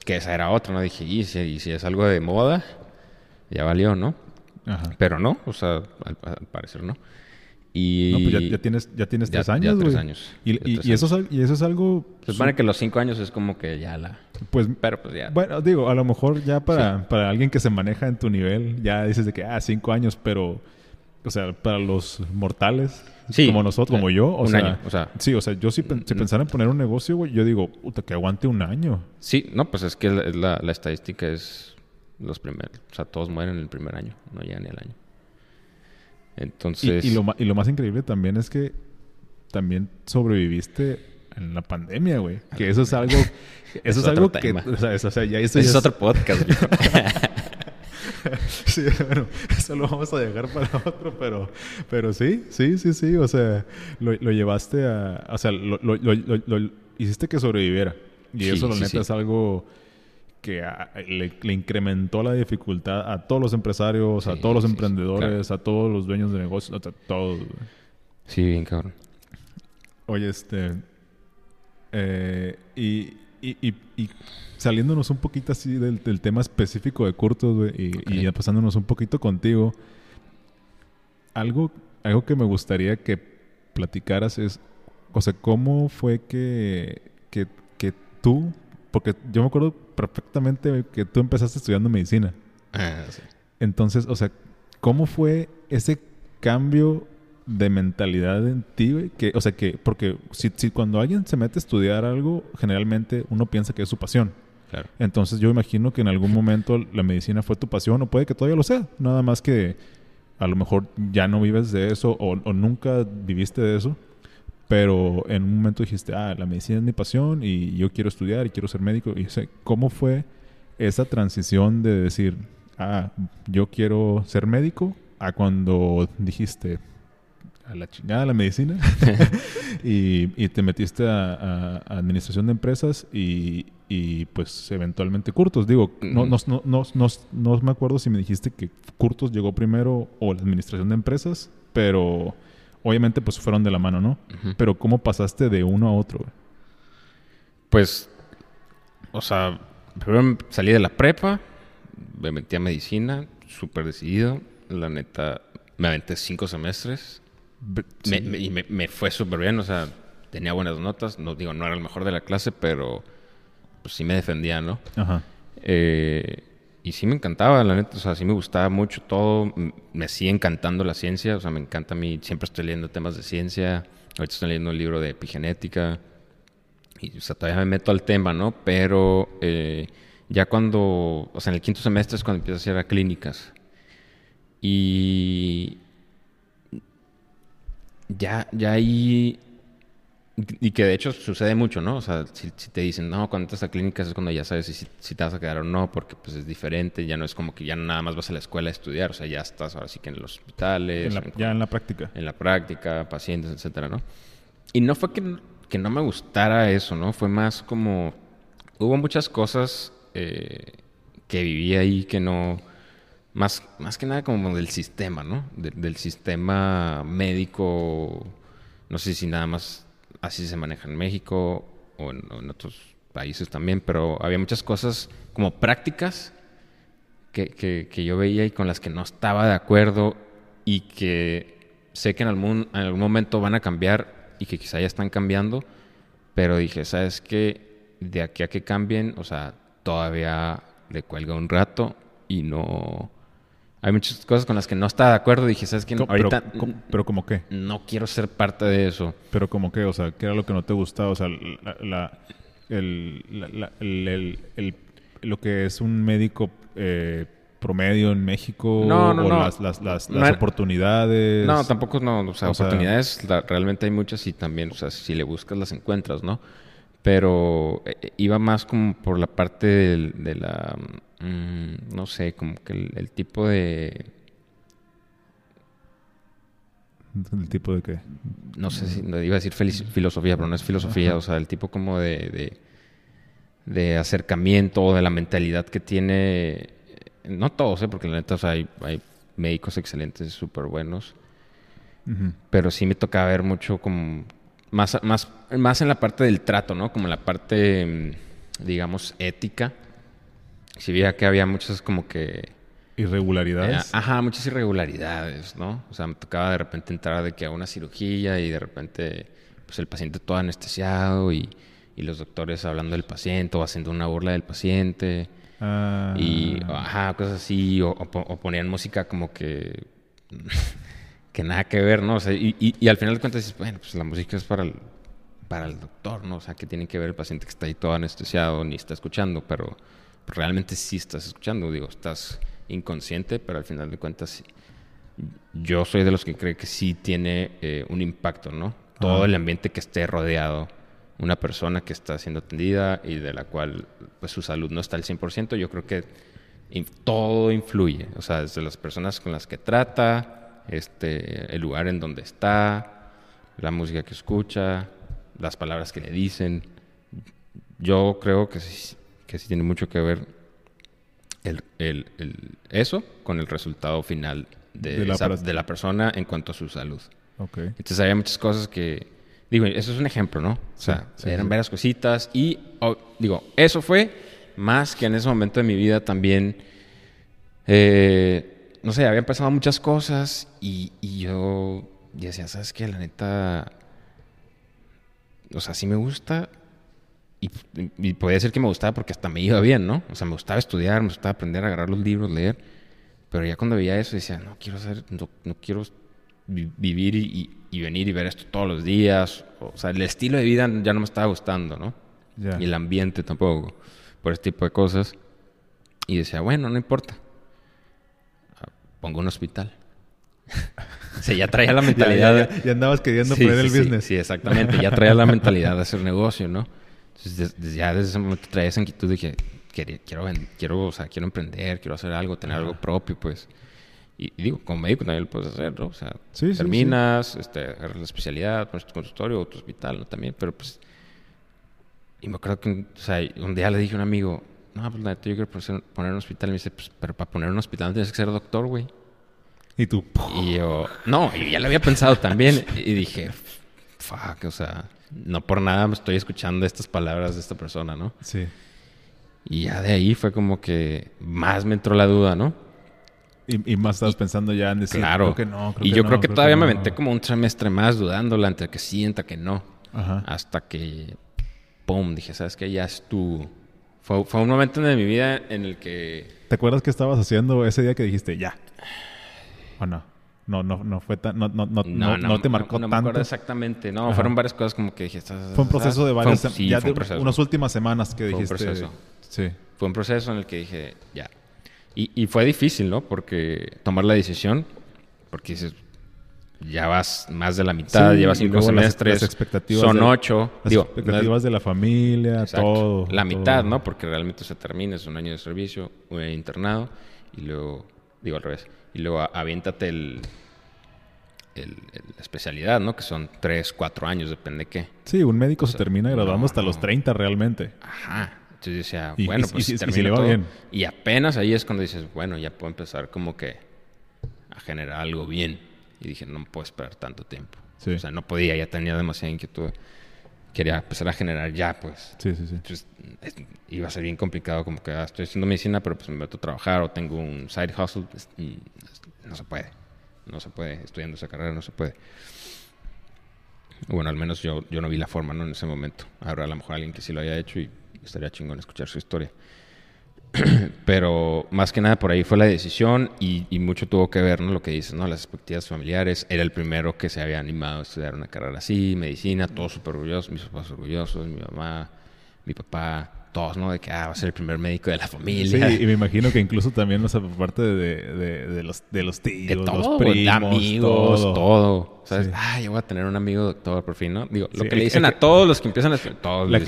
Que esa era otra, ¿no? Dije, y si, y si es algo de moda, ya valió, ¿no? Ajá. Pero no, o sea, al, al parecer no. Y. No, pues ya, ya tienes, ya tienes Ya- tres años, tres güey. años. Y, y- y eso es, y eso algo... Se supone que los cinco años es como que ya la. Pues, Pero pues ya. bueno, digo, a lo mejor ya para, para alguien que se maneja en tu nivel, ya dices de que, ah, cinco años, pero... O sea, para los mortales, Sí. como nosotros, como yo, o Un sea... año, o sea. Sí, o sea, yo si, Mm. pensara en poner un negocio, güey, yo digo, puta, que aguante un año. Sí, no, pues es que la, la estadística es los primeros. O sea, todos mueren en el primer año, no llegan ni al año. Y, Entonces. y lo, ma- y lo más increíble también es que también sobreviviste en la pandemia, güey. Que eso es algo... Eso es, Es algo que... O sea, es- o sea, ya eso ya es otro podcast. Sí, bueno, eso lo vamos a dejar para otro, pero, pero sí, sí, sí, sí, o sea, lo, lo llevaste a, o sea, lo, lo- lo- lo- lo- hiciste que sobreviviera. Y Sí, eso, la sí, neta, sí. es algo que a- le, le incrementó la dificultad a todos los empresarios, a todos los sí, emprendedores, a todos los dueños de negocios, a todos. sí, bien cabrón. Oye, este. eh, y, y, y- y saliéndonos un poquito así del, del tema específico de Curtos, güey, y, Ok. y ya pasándonos un poquito contigo, algo, algo que me gustaría que platicaras es, o sea, ¿cómo fue que, que, que tú, porque yo me acuerdo perfectamente que tú empezaste estudiando medicina. Ah, sí. Entonces, o sea, ¿cómo fue ese cambio de mentalidad en ti, güey? Que, o sea, que, porque si, si cuando alguien se mete a estudiar algo, generalmente uno piensa que es su pasión. Claro. Entonces yo imagino que en algún momento la medicina fue tu pasión o puede que todavía lo sea. Nada más que a lo mejor ya no vives de eso o, o nunca viviste de eso. Pero en un momento dijiste, ah, la medicina es mi pasión y yo quiero estudiar y quiero ser médico. Y sea, ¿cómo fue esa transición de decir, ah, yo quiero ser médico a cuando dijiste a la chingada la medicina y, y te metiste a, a- administración de empresas y, y, pues eventualmente Curtos. Digo, no, no, no, no, no, no me acuerdo si me dijiste que Curtos llegó primero o la administración de empresas, pero obviamente pues fueron de la mano, ¿no? Pero ¿cómo pasaste de uno a otro? güey? Pues, o sea, primero salí de la prepa, me metí a medicina, súper decidido. La neta, me aventé cinco semestres me- sí. me- y me, me fue súper bien, o sea, tenía buenas notas. No digo, no era el mejor de la clase, pero pues sí me defendía, ¿no? Ajá. Eh, y sí me encantaba, la neta, o sea, sí me gustaba mucho todo. Me sigue encantando la ciencia, o sea, me encanta a mí, siempre estoy leyendo temas de ciencia. Ahorita estoy leyendo un libro de epigenética. Y, o sea, todavía me meto al tema, ¿no? Pero eh, ya cuando, o sea, en el quinto semestre es cuando empiezo a hacer clínicas. Y ya, ya ahí Y que de hecho sucede mucho, ¿no? O sea, si, te dicen, no, cuando entras a clínicas es cuando ya sabes si, si, te vas a quedar o no, porque pues es diferente, ya no es como que ya nada más vas a la escuela a estudiar, o sea, ya estás ahora sí que en los hospitales. ya en la práctica. En la práctica, pacientes, etcétera, ¿no? Y no fue que, que no me gustara eso, ¿no? Fue más como, hubo muchas cosas eh, que viví ahí que no, más, más que nada como del sistema, ¿no? del sistema médico, no sé si nada más así se maneja en México o en, otros países también, pero había muchas cosas como prácticas que, que, yo veía y con las que no estaba de acuerdo y que sé que en algún, en algún momento van a cambiar y que quizá ya están cambiando, pero dije, ¿sabes qué? De aquí a que cambien, o sea, todavía le cuelga un rato y no hay muchas cosas con las que no estaba de acuerdo. Dije, ¿sabes qué? Ahorita. Pero, ¿cómo qué? No quiero ser parte de eso. Pero, ¿cómo qué? O sea, ¿qué era lo que no te gustaba? O sea, la, el, el, lo que es un médico eh, promedio en México. No, no, o no. Las, las, las, oportunidades. No, tampoco no. O sea, oportunidades realmente hay muchas y también, o sea, si le buscas las encuentras, ¿no? Pero eh, iba más como por la parte de la Mm, no sé, como que el, tipo de... ¿El tipo de qué? No sé si iba a decir filosofía, pero no es filosofía, o sea, el tipo como de, de, acercamiento o de la mentalidad que tiene, no todos, ¿eh? porque la neta hay, hay médicos excelentes, súper buenos, pero sí me tocaba ver mucho como, más, más, más en la parte del trato, ¿no? Como en la parte, mm, digamos, ética si veía que había muchas como que... ¿Irregularidades? Eh, ajá, muchas irregularidades, ¿no? O sea, me tocaba de repente entrar de que a una cirugía y de repente, pues el paciente todo anestesiado y, y los doctores hablando del paciente o haciendo una burla del paciente. Ah. Y, ajá, cosas así, o, ponían música como que... que nada que ver, ¿no? O sea, y, y, al final de cuentas dices, bueno, pues la música es para el, para el doctor, ¿no? O sea, que tiene que ver el paciente que está ahí todo anestesiado ni está escuchando, pero realmente sí estás escuchando, digo, estás inconsciente, pero al final de cuentas yo soy de los que cree que sí tiene eh, un impacto, ¿no? Todo el ambiente que esté rodeado, una persona que está siendo atendida y de la cual pues su salud no está al 100%, yo creo que todo influye, o sea, desde las personas con las que trata, este, el lugar en donde está, la música que escucha, las palabras que le dicen. Yo creo que sí, que sí tiene mucho que ver el, el, eso con el resultado final de, de, la, persona en cuanto a su salud. Okay. Entonces había muchas cosas que, digo, eso es un ejemplo, ¿no? O sea, eran varias cositas y, digo, eso fue más que en ese momento de mi vida también, eh, no sé, habían pasado muchas cosas y, y yo decía, ¿sabes qué? La neta, o sea, sí me gusta, y, y, podía decir que me gustaba porque hasta me iba bien, ¿no? O sea, me gustaba estudiar, me gustaba aprender a agarrar los libros, leer. Pero ya cuando veía eso decía, no quiero hacer, no, quiero vivir y, y, venir y ver esto todos los días. O sea, el estilo de vida ya no me estaba gustando, ¿no? Y el ambiente tampoco, por este tipo de cosas. Y decía, bueno, no importa. Pongo un hospital. o sea, ya traía la mentalidad. ya, andabas queriendo poner el business. Sí, exactamente. Ya traía la mentalidad de hacer negocio, ¿no? Entonces, ya desde ese momento traía esa inquietud de que quiero, quiero, o sea, quiero emprender, quiero hacer algo, tener algo propio, pues. Y, digo, como médico también lo puedes hacer, ¿no? O sea, terminas, Este, agarras la especialidad, pones tu consultorio o tu hospital, ¿no? También, pero pues... Y me acuerdo que, o sea, un día le dije a un amigo, no, pues yo quiero poner un hospital. Y me dice, pues, pero para poner un hospital tienes que ser doctor, güey. Y tú... Y yo, no, y ya lo había pensado también. y dije, fuck, o sea no por nada me estoy escuchando estas palabras de esta persona, ¿no? Sí. Y ya de ahí fue como que más me entró la duda, ¿no? Y, más estabas pensando ya en decir, claro. que no. y yo creo que todavía me aventé como un trimestre más dudándola entre que sienta que no. Ajá. Hasta que, ¡pum! Dije, ¿sabes qué? Ya es tu... Fue, fue un momento de mi vida en el que... ¿Te acuerdas qué estabas haciendo ese día que dijiste, ya? ¿O no? No, no, no fue tan, no, no, no, no, no te marcó tanto. No me acuerdo exactamente. No, fueron varias cosas como que dijiste. Fue un proceso de varias, sí, ya de unas últimas semanas que dijiste. Fue un proceso. Sí. Fue un proceso en el que dije, ya. Y, y fue difícil, ¿no? Porque tomar la decisión, porque dices, ya vas más de la mitad, llevas cinco semestres, expectativas son ocho. Las expectativas de la familia, todo. La mitad, ¿no? Porque realmente se termina, es un año de servicio, un internado, y luego, digo al revés, y luego aviéntate el, el, la especialidad, ¿no? Que son tres, cuatro años, depende de qué. Sí, un médico se termina graduando hasta los 30 realmente. Ajá. Entonces decía, bueno, pues si, si, le va bien. Y apenas ahí es cuando dices, bueno, ya puedo empezar como que a generar algo bien. Y dije, no puedo esperar tanto tiempo. O sea, no podía, ya tenía demasiada inquietud. Quería empezar a generar ya, pues. Sí, sí, sí. Entonces, iba a ser bien complicado, como que ah, estoy haciendo medicina, pero pues me meto a trabajar o tengo un side hustle. no se puede. No se puede. Estudiando esa carrera no se puede. Bueno, al menos yo, yo no vi la forma, ¿no? En ese momento. Habrá a lo mejor alguien que sí lo haya hecho y estaría chingón escuchar su historia. Pero más que nada por ahí fue la decisión y, mucho tuvo que ver, ¿no? Lo que dices, ¿no? Las expectativas familiares. Era el primero que se había animado a estudiar una carrera así, medicina, todos súper orgullosos, mis papás orgullosos, mi mamá, mi papá todos, ¿no? De que ah, va a ser el primer médico de la familia. Sí, y me imagino que incluso también, o sea, por parte de, de, los, de los tíos, los primos, amigos, todo. ¿Sabes? Ah, yo voy a tener un amigo doctor por fin, ¿no? Digo, lo que le dicen a todos los que empiezan a... Todos la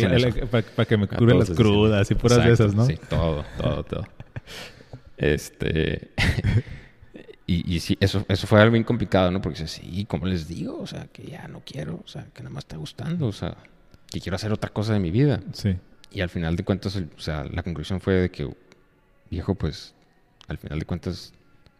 para, que me cure las crudas y puras de esas, ¿no? Sí, todo, todo, todo. este... y, y sí, eso, eso fue algo bien complicado, ¿no? Porque dice, sí, ¿cómo les digo? O sea, que ya no quiero, o sea, que nada más está gustando, o sea, que quiero hacer otra cosa de mi vida. Sí. Y al final de cuentas, o sea, la conclusión fue de que, viejo, pues, al final de cuentas,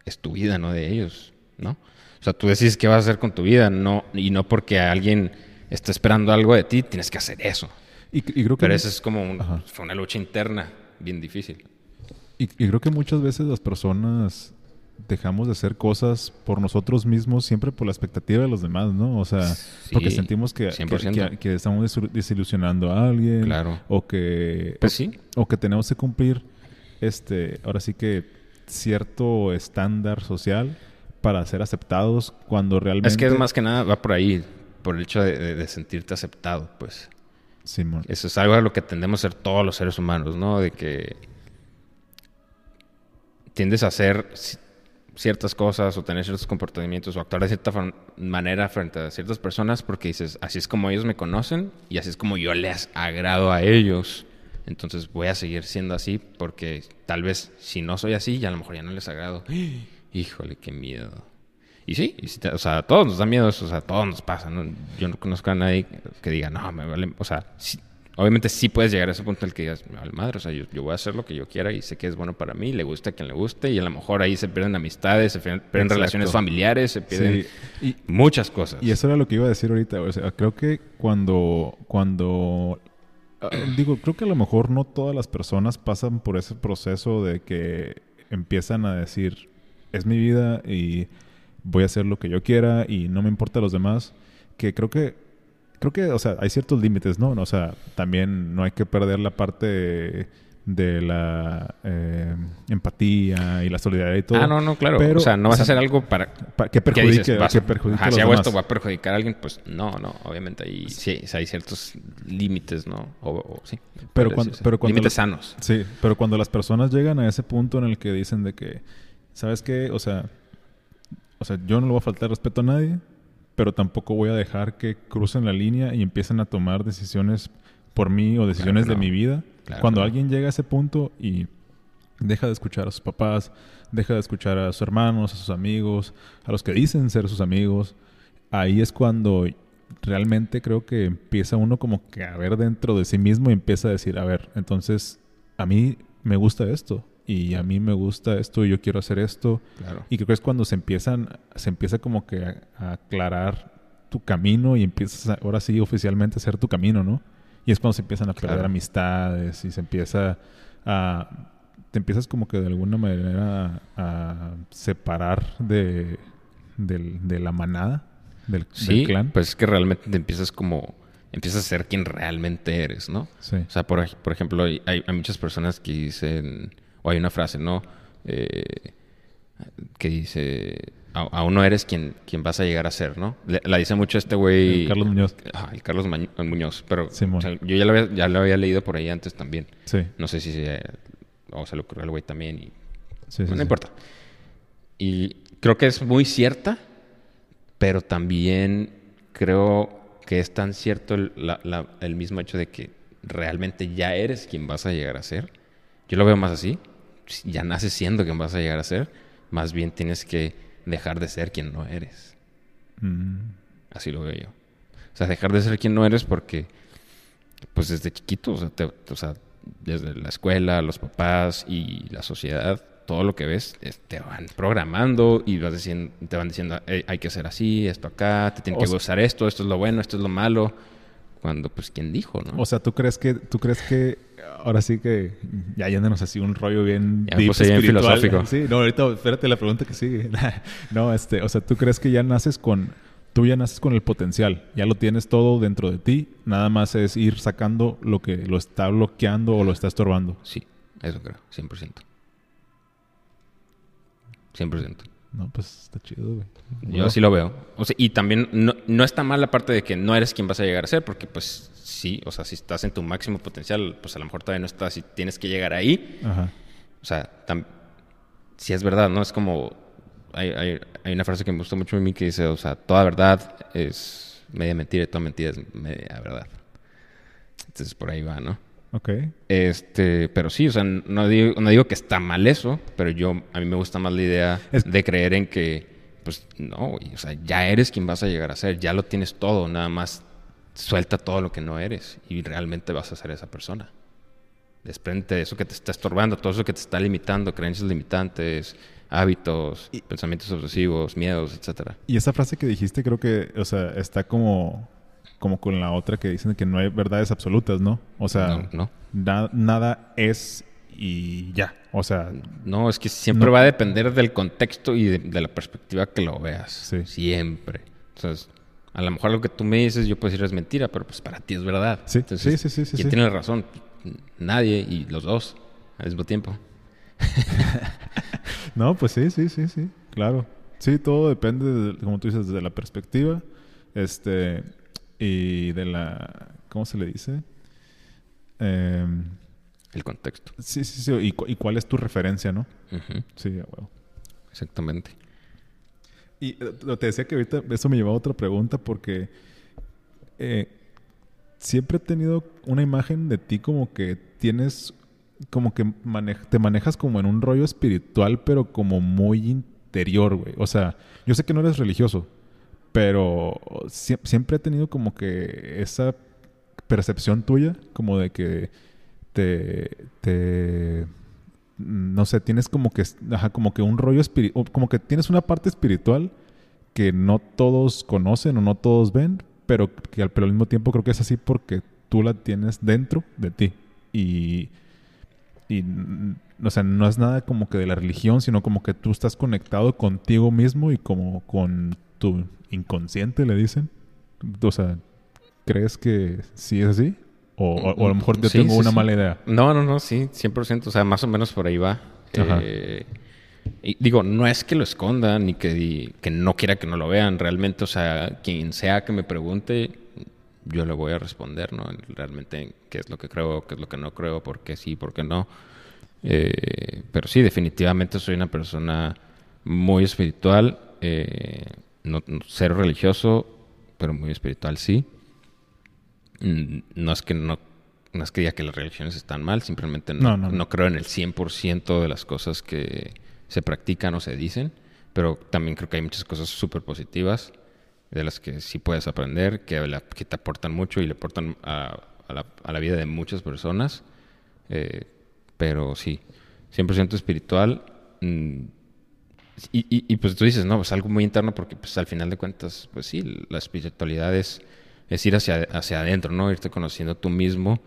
es tu vida, no de ellos, ¿no? O sea, tú decides qué vas a hacer con tu vida, no, y no porque alguien está esperando algo de ti, tienes que hacer eso. Y, creo que Pero eso es como fue una lucha interna bien difícil. Y, y, creo que muchas veces las personas dejamos de hacer cosas por nosotros mismos siempre por la expectativa de los demás, ¿no? O sea, porque sentimos que, que, estamos desilusionando a alguien. Claro. O que... Pues sí. O que tenemos que cumplir, este, ahora sí que cierto estándar social para ser aceptados cuando realmente... Es que es más que nada va por ahí, por el hecho de, sentirte aceptado, pues. Simón. Eso es algo a lo que tendemos a ser todos los seres humanos, ¿no? De que tiendes a ser ciertas cosas o tener ciertos comportamientos o actuar de cierta manera frente a ciertas personas porque dices, así es como ellos me conocen y así es como yo les agrado a ellos. Entonces voy a seguir siendo así porque tal vez si no soy así, ya a lo mejor ya no les agrado. Híjole, qué miedo. Y sí, o sea, a todos nos da miedo eso, o sea, a todos nos pasa. Yo no conozco a nadie que diga, no, me vale, o sea, obviamente sí puedes llegar a ese punto en el que digas, al madre, o sea, yo, voy a hacer lo que yo quiera y sé que es bueno para mí, le gusta a quien le guste y a lo mejor ahí se pierden amistades, se pierden, relaciones familiares, se pierden y, muchas cosas. Y eso era lo que iba a decir ahorita, o sea, creo que cuando, cuando, ah, digo, creo que a lo mejor no todas las personas pasan por ese proceso de que empiezan a decir, es mi vida y voy a hacer lo que yo quiera y no me importa los demás, que creo que creo que, o sea, hay ciertos límites, ¿no? O sea, también no hay que perder la parte de la eh, empatía y la solidaridad y todo. Ah, no, no, claro. Pero, o sea, no vas a hacer algo para, que perjudique, que perjudique a, si hago esto va a perjudicar a alguien, pues no, no, obviamente ahí sí, hay ciertos límites, ¿no? O, sí. Pero cuando, pero cuando límites sanos. Sí, pero cuando las personas llegan a ese punto en el que dicen de que, ¿sabes qué? O sea, o sea, yo no le voy a faltar respeto a nadie, pero tampoco voy a dejar que crucen la línea y empiecen a tomar decisiones por mí o decisiones de mi vida. Cuando alguien llega a ese punto y deja de escuchar a sus papás, deja de escuchar a sus hermanos, a sus amigos, a los que dicen ser sus amigos, ahí es cuando realmente creo que empieza uno como que a ver dentro de sí mismo y empieza a decir, a ver, entonces a mí me gusta esto, y a mí me gusta esto y yo quiero hacer esto. Y creo que es cuando se empiezan, se empieza como que a, aclarar tu camino y empiezas ahora sí oficialmente a hacer tu camino, ¿no? Y es cuando se empiezan a perder amistades y se empieza a... Te empiezas como que de alguna manera a, separar de, de, la manada, del, sí, clan. pues es que realmente te empiezas como... Empiezas a ser quien realmente eres, ¿no? Sí. O sea, por, por ejemplo, hay, hay muchas personas que dicen o hay una frase, ¿no? Eh, que dice, aún no eres quien, quien vas a llegar a ser, ¿no? la dice mucho este güey... Carlos Muñoz. el Carlos Muñoz, pero yo ya lo, había, ya lo había leído por ahí antes también. Sí. No sé si se, o se lo ocurrió al güey también y... no importa. Y creo que es muy cierta, pero también creo que es tan cierto el, la- la- el mismo hecho de que realmente ya eres quien vas a llegar a ser. Yo lo veo más así. Ya naces siendo quien vas a llegar a ser. Más bien tienes que dejar de ser quien no eres. Mm. Así lo veo yo. O sea, dejar de ser quien no eres porque, pues desde chiquito, o sea, te- o sea, desde la escuela, los papás y la sociedad, todo lo que ves, es- te van programando y vas diciendo, te van diciendo, "Ey, hay que hacer así, esto acá, te tiene O que sea- gustar esto, esto es lo bueno, esto es lo malo. Cuando, pues, ¿quién dijo, no? O sea, ¿tú crees que, tú crees que ahora sí que ya yéndonos así un rollo bien Ya puse bien filosófico. Sí, no, ahorita espérate la pregunta que sigue. no, este, o sea, ¿tú crees que ya naces con tú ya naces con el potencial, ya lo tienes todo dentro de ti, nada más es ir sacando lo que lo está bloqueando o lo está estorbando? Sí, eso creo, 100%. 100%. No, pues está chido, güey. Yo así lo veo. O sea, y también no, no está mal la parte de que no eres quien vas a llegar a ser, porque pues sí, o sea, si estás en tu máximo potencial, pues a lo mejor todavía no estás y tienes que llegar ahí. Ajá. O sea, si es verdad, ¿no? Es como, hay, hay, hay una frase que me gustó mucho a mí que dice, o sea, toda verdad es media mentira y toda mentira es media verdad. Entonces por ahí va, ¿no? Ok. Este, pero sí, o sea, no digo, no digo que está mal eso, pero yo, a mí me gusta más la idea Es- de creer en que, pues, no, güey, o sea, ya eres quien vas a llegar a ser, ya lo tienes todo, nada más suelta todo lo que no eres y realmente vas a ser esa persona. Desprende de eso que te está estorbando, todo eso que te está limitando, creencias limitantes, hábitos, pensamientos obsesivos, miedos, etcétera. Y esa frase que dijiste creo que, o sea, está como como con la otra que dicen que no hay verdades absolutas, ¿no? O sea, No, no. na- nada es y ya. O sea, No, es que siempre No. va a depender del contexto y de, de la perspectiva que lo veas. Sí. Siempre. Entonces, a lo mejor lo que tú me dices, yo puedo decir es mentira, pero pues para ti es verdad. Sí, Entonces, sí, sí, sí, ¿Quién sí. tiene razón? Nadie y los dos al mismo tiempo. no, pues sí, sí, sí, sí, claro. Sí, todo depende, de, como tú dices, de la perspectiva, este, y de la, ¿cómo se le dice? Em, El contexto. sí, sí, sí, y, cu- y cuál es tu referencia, ¿no? Ujú, Sí, a huevo. Exactamente. Y eh, lo- te decía que ahorita eso me llevó a otra pregunta porque eh, siempre he tenido una imagen de ti como que tienes, como que manej- te manejas como en un rollo espiritual, pero como muy interior, güey. O sea, yo sé que no eres religioso, pero sie- siempre he tenido como que esa percepción tuya, como de que te, no sé, tienes como que, como que un rollo espiritual, como que tienes una parte espiritual que no todos conocen o no todos ven, pero que al, mismo tiempo creo que es así porque tú la tienes dentro de ti. Y, y, o no es nada como que de la religión, sino como que tú estás conectado contigo mismo y como con tu inconsciente, le dicen. O sea, ¿crees que sí es así? O, o- o a lo mejor yo Sí, tengo sí, una sí. mala idea. No, no, no, sí, 100%. O sea, más o menos por ahí va. Ajá. Eh, y digo, no es que lo escondan ni que, que no quiera que no lo vean. Realmente, o sea, quien sea que me pregunte, yo le voy a responder, ¿no? Realmente qué es lo que creo, qué es lo que no creo, por qué sí, por qué no. Eh, pero sí, definitivamente soy una persona muy espiritual. eh, no, cero religioso, pero muy espiritual sí. Mm, No es que no, no es que diga que las religiones están mal, simplemente no, No, no, creo en el 100% de las cosas que se practican o se dicen, pero también creo que hay muchas cosas súper positivas de las que sí puedes aprender, que, la- que te aportan mucho y le aportan a, a la, a la vida de muchas personas. Eh, pero sí, 100% espiritual. mm, y, y- y, pues tú dices, no, pues algo muy interno porque pues al final de cuentas, pues sí, la espiritualidad es, es ir hacia, hacia adentro, ¿no? Irte conociendo tú mismo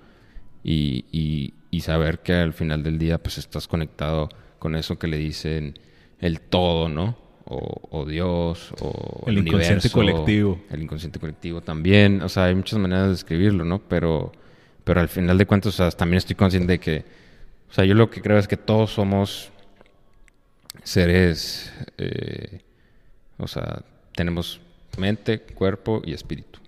y, y- y saber que al final del día pues estás conectado con eso que le dicen el todo, ¿no? O, o Dios, o El inconsciente universo, colectivo. El inconsciente colectivo también. O sea, hay muchas maneras de describirlo, ¿no? Pero, pero al final de cuentas, o sea, también estoy consciente de que, o sea, yo lo que creo es que todos somos seres, eh, o sea, tenemos mente, cuerpo y espíritu.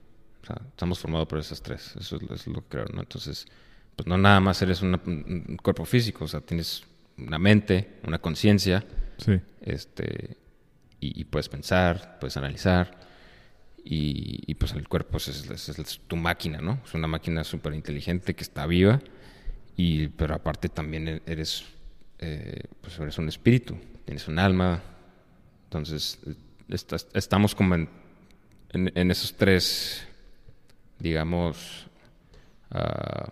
O sea, estamos formados por esas tres. Eso es, lo que creo, ¿no? Entonces, pues no nada más eres una- un cuerpo físico, o sea, tienes una mente, una conciencia, Sí. este, y, y puedes pensar, puedes analizar. Y, y, pues el cuerpo es, es, es, tu máquina, ¿no? Es una máquina súper inteligente que está viva, y, pero aparte también eres, eh, pues eres un espíritu, tienes un alma. Entonces, estás, estamos como en, en, esos tres, digamos, uh,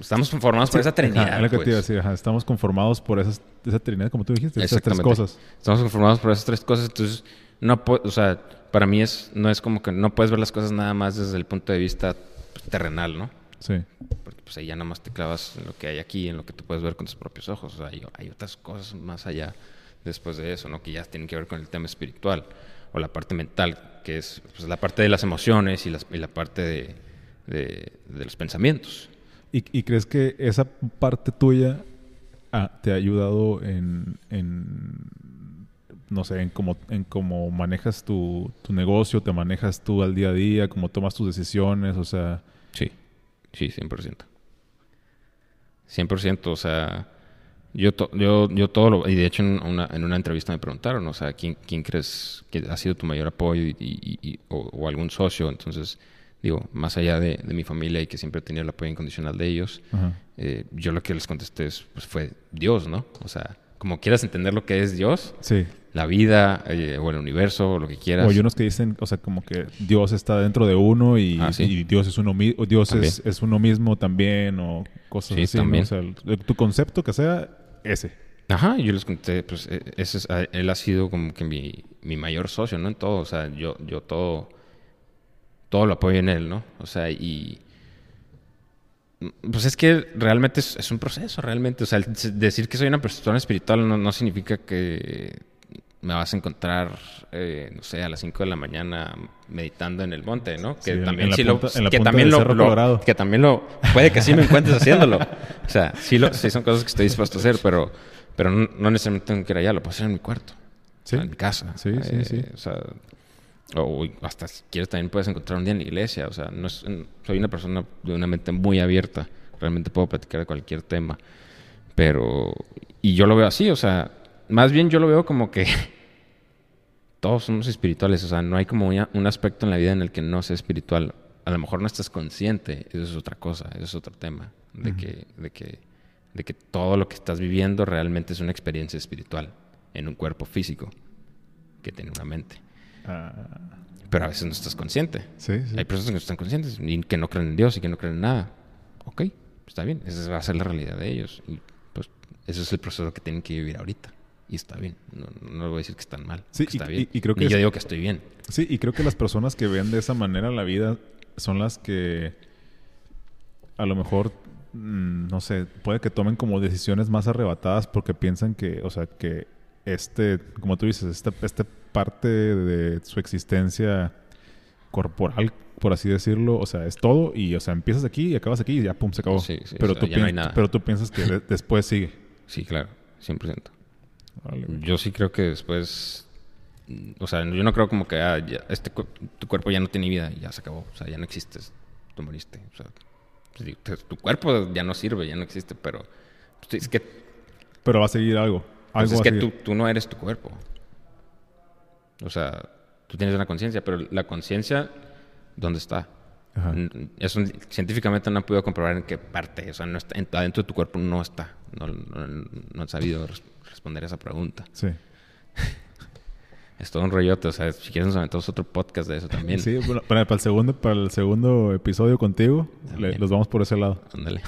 estamos conformados por esa trinidad. pues. estamos conformados por esas, esa trinidad, como tú dijiste, esas tres cosas. Estamos conformados por esas tres cosas, entonces, no o sea, para mí es, no es como que no puedes ver las cosas nada más desde el punto de vista terrenal, ¿no? Sí. Porque pues ahí ya nada más te clavas en lo que hay aquí, en lo que tú puedes ver con tus propios ojos. O sea, hay, hay otras cosas más allá después de eso, ¿no? Que ya tienen que ver con el tema espiritual o la parte mental, que es pues, la parte de las emociones y, las, y la parte de, de, de los pensamientos. ¿Y, crees que esa parte tuya ah, te ha ayudado en, en, no sé, en cómo, en cómo manejas tu, tu, negocio, te manejas tú al día a día, cómo tomas tus decisiones, o sea... Sí, sí, 100%. 100%, o sea, yo, yo, yo todo lo... Y de hecho en una, en una entrevista me preguntaron, o sea, ¿quién, quién crees que ha sido tu mayor apoyo y, o algún socio? Entonces digo, más allá de, mi familia y que siempre tenía el apoyo incondicional de ellos, eh, yo lo que les contesté pues, fue Dios, ¿no? O sea, como quieras entender lo que es Dios, sí. La vida eh, o el universo o lo que quieras. O hay unos que dicen, o sea, como que Dios está dentro de uno y, ah, Dios es uno mismo, Dios es, uno mismo también o cosas así. También. O sea, tu concepto que sea ese. Ajá, yo les conté, pues e, ese es, él ha sido como que mi, mi mayor socio, ¿no? En todo, o sea, yo, yo todo todo lo apoyo en él, ¿no? O sea, y... Pues es que realmente es, un proceso, realmente. O sea, decir que soy una persona espiritual no, significa que me vas a encontrar, eh, no sé, a las 5 de la mañana meditando en el monte, ¿no? Que también sí lo, que también lo, que también lo, puede que sí me encuentres haciéndolo. O sea, sí, lo, sí son cosas que estoy dispuesto a hacer, pero, pero no, necesariamente tengo que ir allá, lo puedo hacer en mi cuarto, en mi casa. Sí, sí, sí. Eh, o sea, o hasta si quieres también puedes encontrar un día en la iglesia. O sea, no soy una persona de una mente muy abierta. Realmente puedo platicar de cualquier tema. Pero, y yo lo veo así, o sea, más bien yo lo veo como que todos somos espirituales. O sea, no hay como un aspecto en la vida en el que no sea espiritual. A lo mejor no estás consciente, eso es otra cosa, eso es otro tema. De, que, de, que, de que todo lo que estás viviendo realmente es una experiencia espiritual en un cuerpo físico que tiene una mente. Ah. Pero a veces no estás consciente. Hay personas que no están conscientes y que no creen en Dios y que no creen en nada. Ok, está bien. Esa va a ser la realidad de ellos. Y pues ese es el proceso que tienen que vivir ahorita. Y está bien. No, no voy a decir que están mal. Sí, está bien. Y, creo que yo digo que estoy bien. Sí, y creo que las personas que ven de esa manera la vida son las que a lo mejor mm, no sé, puede que tomen como decisiones más arrebatadas porque piensan que, o sea, que este, como tú dices, esta, esta parte de su existencia corporal, por así decirlo, o sea, es todo y, o sea, empiezas aquí y acabas aquí y ya, pum, se acabó. pero, tú pero tú piensas que después sigue. Sí, claro, 100%. Yo sí creo que después, o sea, yo no creo como que ah, este, tu cuerpo ya no tiene vida y ya se acabó, o sea, ya no existes, tú moriste, o sea, tu cuerpo ya no sirve, ya no existe, pero pues, es que... Pero va a seguir algo. Pues es que tú, tú, no eres tu cuerpo. O sea, tú tienes una conciencia, pero la conciencia, ¿dónde está? Eso científicamente no han podido comprobar en qué parte, o sea, no está, adentro de tu cuerpo no está. No, no, han sabido responder esa pregunta. Sí. es todo un rollote, o sea, si quieres nos aventamos otro podcast de eso también. Sí, para, el segundo, para el segundo episodio contigo, los vamos por ese lado. Ándale.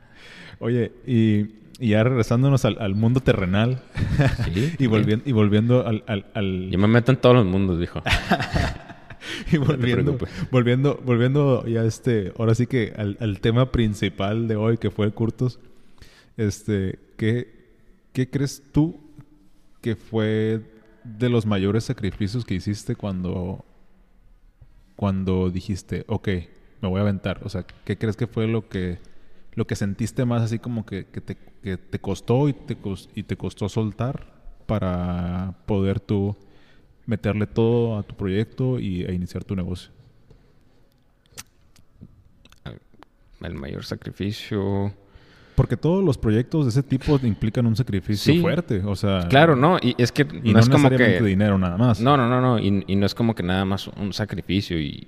Oye, y y ya regresándonos al, mundo terrenal y, volviendo, y volviendo al, al, Yo me meto en todos los mundos, dijo. y volviendo, volviendo, volviendo ya este, ahora sí que al, tema principal de hoy, que fue Curtos, este, ¿qué, ¿qué crees tú que fue de los mayores sacrificios que hiciste cuando, cuando dijiste, ok, me voy a aventar? O sea, ¿qué crees que fue lo que lo que sentiste más así como que, te, que te, costó y te, y te costó soltar para poder tú meterle todo a tu proyecto y, e iniciar tu negocio? El mayor sacrificio. Porque todos los proyectos de ese tipo implican un sacrificio fuerte, o sea... Claro, no, y es que y no, es como que... dinero nada más. No, no, no, no, y, no es como que nada más un sacrificio y,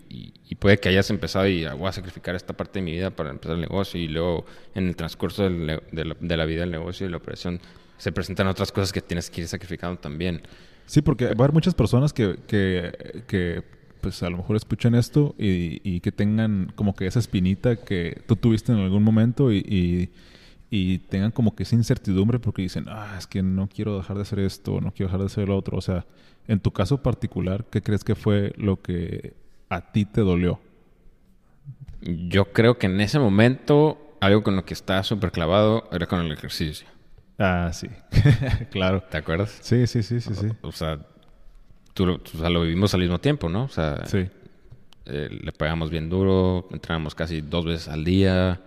puede que hayas empezado y ah, voy a sacrificar esta parte de mi vida para empezar el negocio y luego en el transcurso de, la, vida del negocio y la operación se presentan otras cosas que tienes que ir sacrificando también. Sí, porque va a haber muchas personas que, que, que pues a lo mejor escuchen esto y, y, que tengan como que esa espinita que tú tuviste en algún momento y, y, tengan como que esa incertidumbre porque dicen, ah, es que no quiero dejar de hacer esto, no quiero dejar de hacer lo otro. O sea, en tu caso particular, ¿qué crees que fue lo que a ti te dolió? Yo creo que en ese momento algo con lo que estaba súper clavado era con el ejercicio. Ah, sí, claro. ¿Te acuerdas? Sí, sí, sí, sí, sí. O sea, tú, o sea, lo vivimos al mismo tiempo, ¿no? O sea, sí. Eh, le pagamos bien duro, entrábamos casi dos veces al día,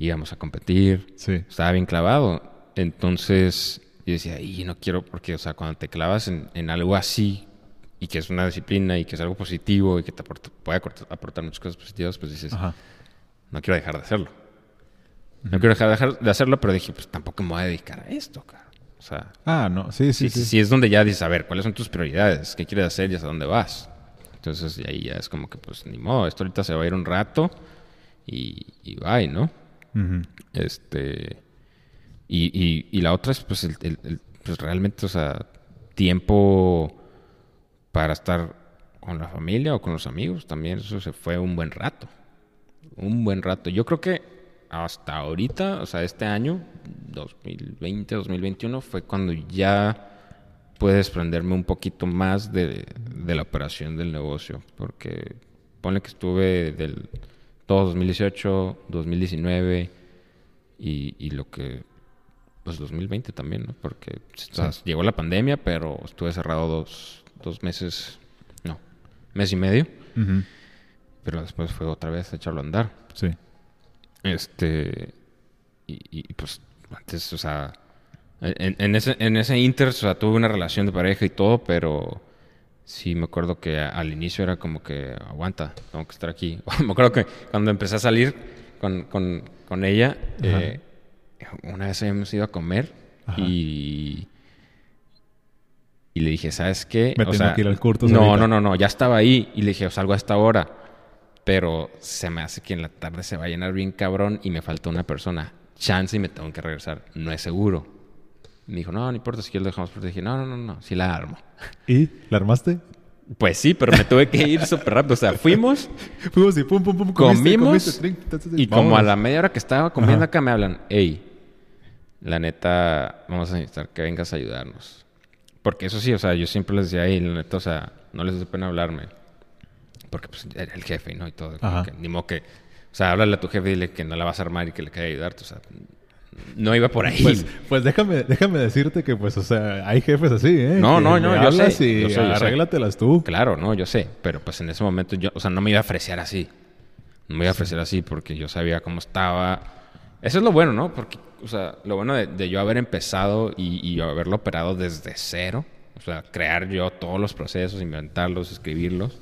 íbamos a competir. Sí. Estaba bien clavado. Entonces, yo decía, y no quiero, porque, o sea, cuando te clavas en, algo así, y que es una disciplina, y que es algo positivo, y que te puede aportar muchas cosas positivas, pues dices, no quiero dejar de hacerlo. No quiero dejar de hacerlo, pero dije, pues tampoco me voy a dedicar a esto, cara. O sea, ah, no, sí, sí, sí. Sí, es donde ya dices, a ver, ¿cuáles son tus prioridades? ¿Qué quieres hacer y hasta dónde vas? Entonces, y ahí ya es como que, pues, ni modo, esto ahorita se va a ir un rato y, y bye, ¿no? Este. Y, y, la otra es, pues, el, pues, realmente, o sea, tiempo para estar con la familia o con los amigos, también eso se fue un buen rato. Un buen rato. Yo creo que hasta ahorita, o sea, este año, 2020, 2021, fue cuando ya pude desprenderme un poquito más de, la operación del negocio. Porque pone que estuve del todo 2018, 2019 y, y lo que. Pues 2020 también, ¿no? Porque llegó la pandemia, pero estuve cerrado dos, dos meses, no, mes y medio. Pero después fue otra vez a echarlo a andar. Sí. Este. Y, pues antes, o sea. En, ese, en ese inter, o sea, tuve una relación de pareja y todo, pero sí me acuerdo que al inicio era como que aguanta, tengo que estar aquí. me acuerdo que cuando empecé a salir con, con, con ella, eh, una vez habíamos ido a comer y. Y le dije, ¿sabes qué? Me o tengo que ir al curto. No, no, no, no, ya estaba ahí. Y le dije, salgo a esta hora pero se me hace que en la tarde se va a llenar bien cabrón y me falta una persona. Chance y me tengo que regresar. No es seguro. Me dijo, no, no importa si quieres lo dejamos. Pero dije, no, no, no, no, sí la armo. ¿Y? ¿La armaste? Pues sí, pero me tuve que ir súper rápido. O sea, fuimos. fuimos y pum, pum, pum. Comimos. y como a la media hora que estaba comiendo acá me hablan, hey, la neta, vamos a necesitar que vengas a ayudarnos. Porque eso sí, o sea, yo siempre les decía, hey, la neta, o sea, no les hace pena hablarme porque pues era el jefe, ¿no? Y todo. ni modo que, o sea, háblale a tu jefe y dile que no la vas a armar y que le quede ayudarte, o sea, no iba por ahí. Pues, pues, déjame, déjame decirte que, pues, o sea, hay jefes así, ¿eh? No, no, no, yo sé. Y yo sé, arréglatelas tú. Claro, no, yo sé. Pero pues en ese momento yo, o sea, no me iba a ofrecer así. No me iba a ofrecer así porque yo sabía cómo estaba. Eso es lo bueno, ¿no? Porque, o sea, lo bueno de, yo haber empezado y, y haberlo operado desde cero. O sea, crear yo todos los procesos, inventarlos, escribirlos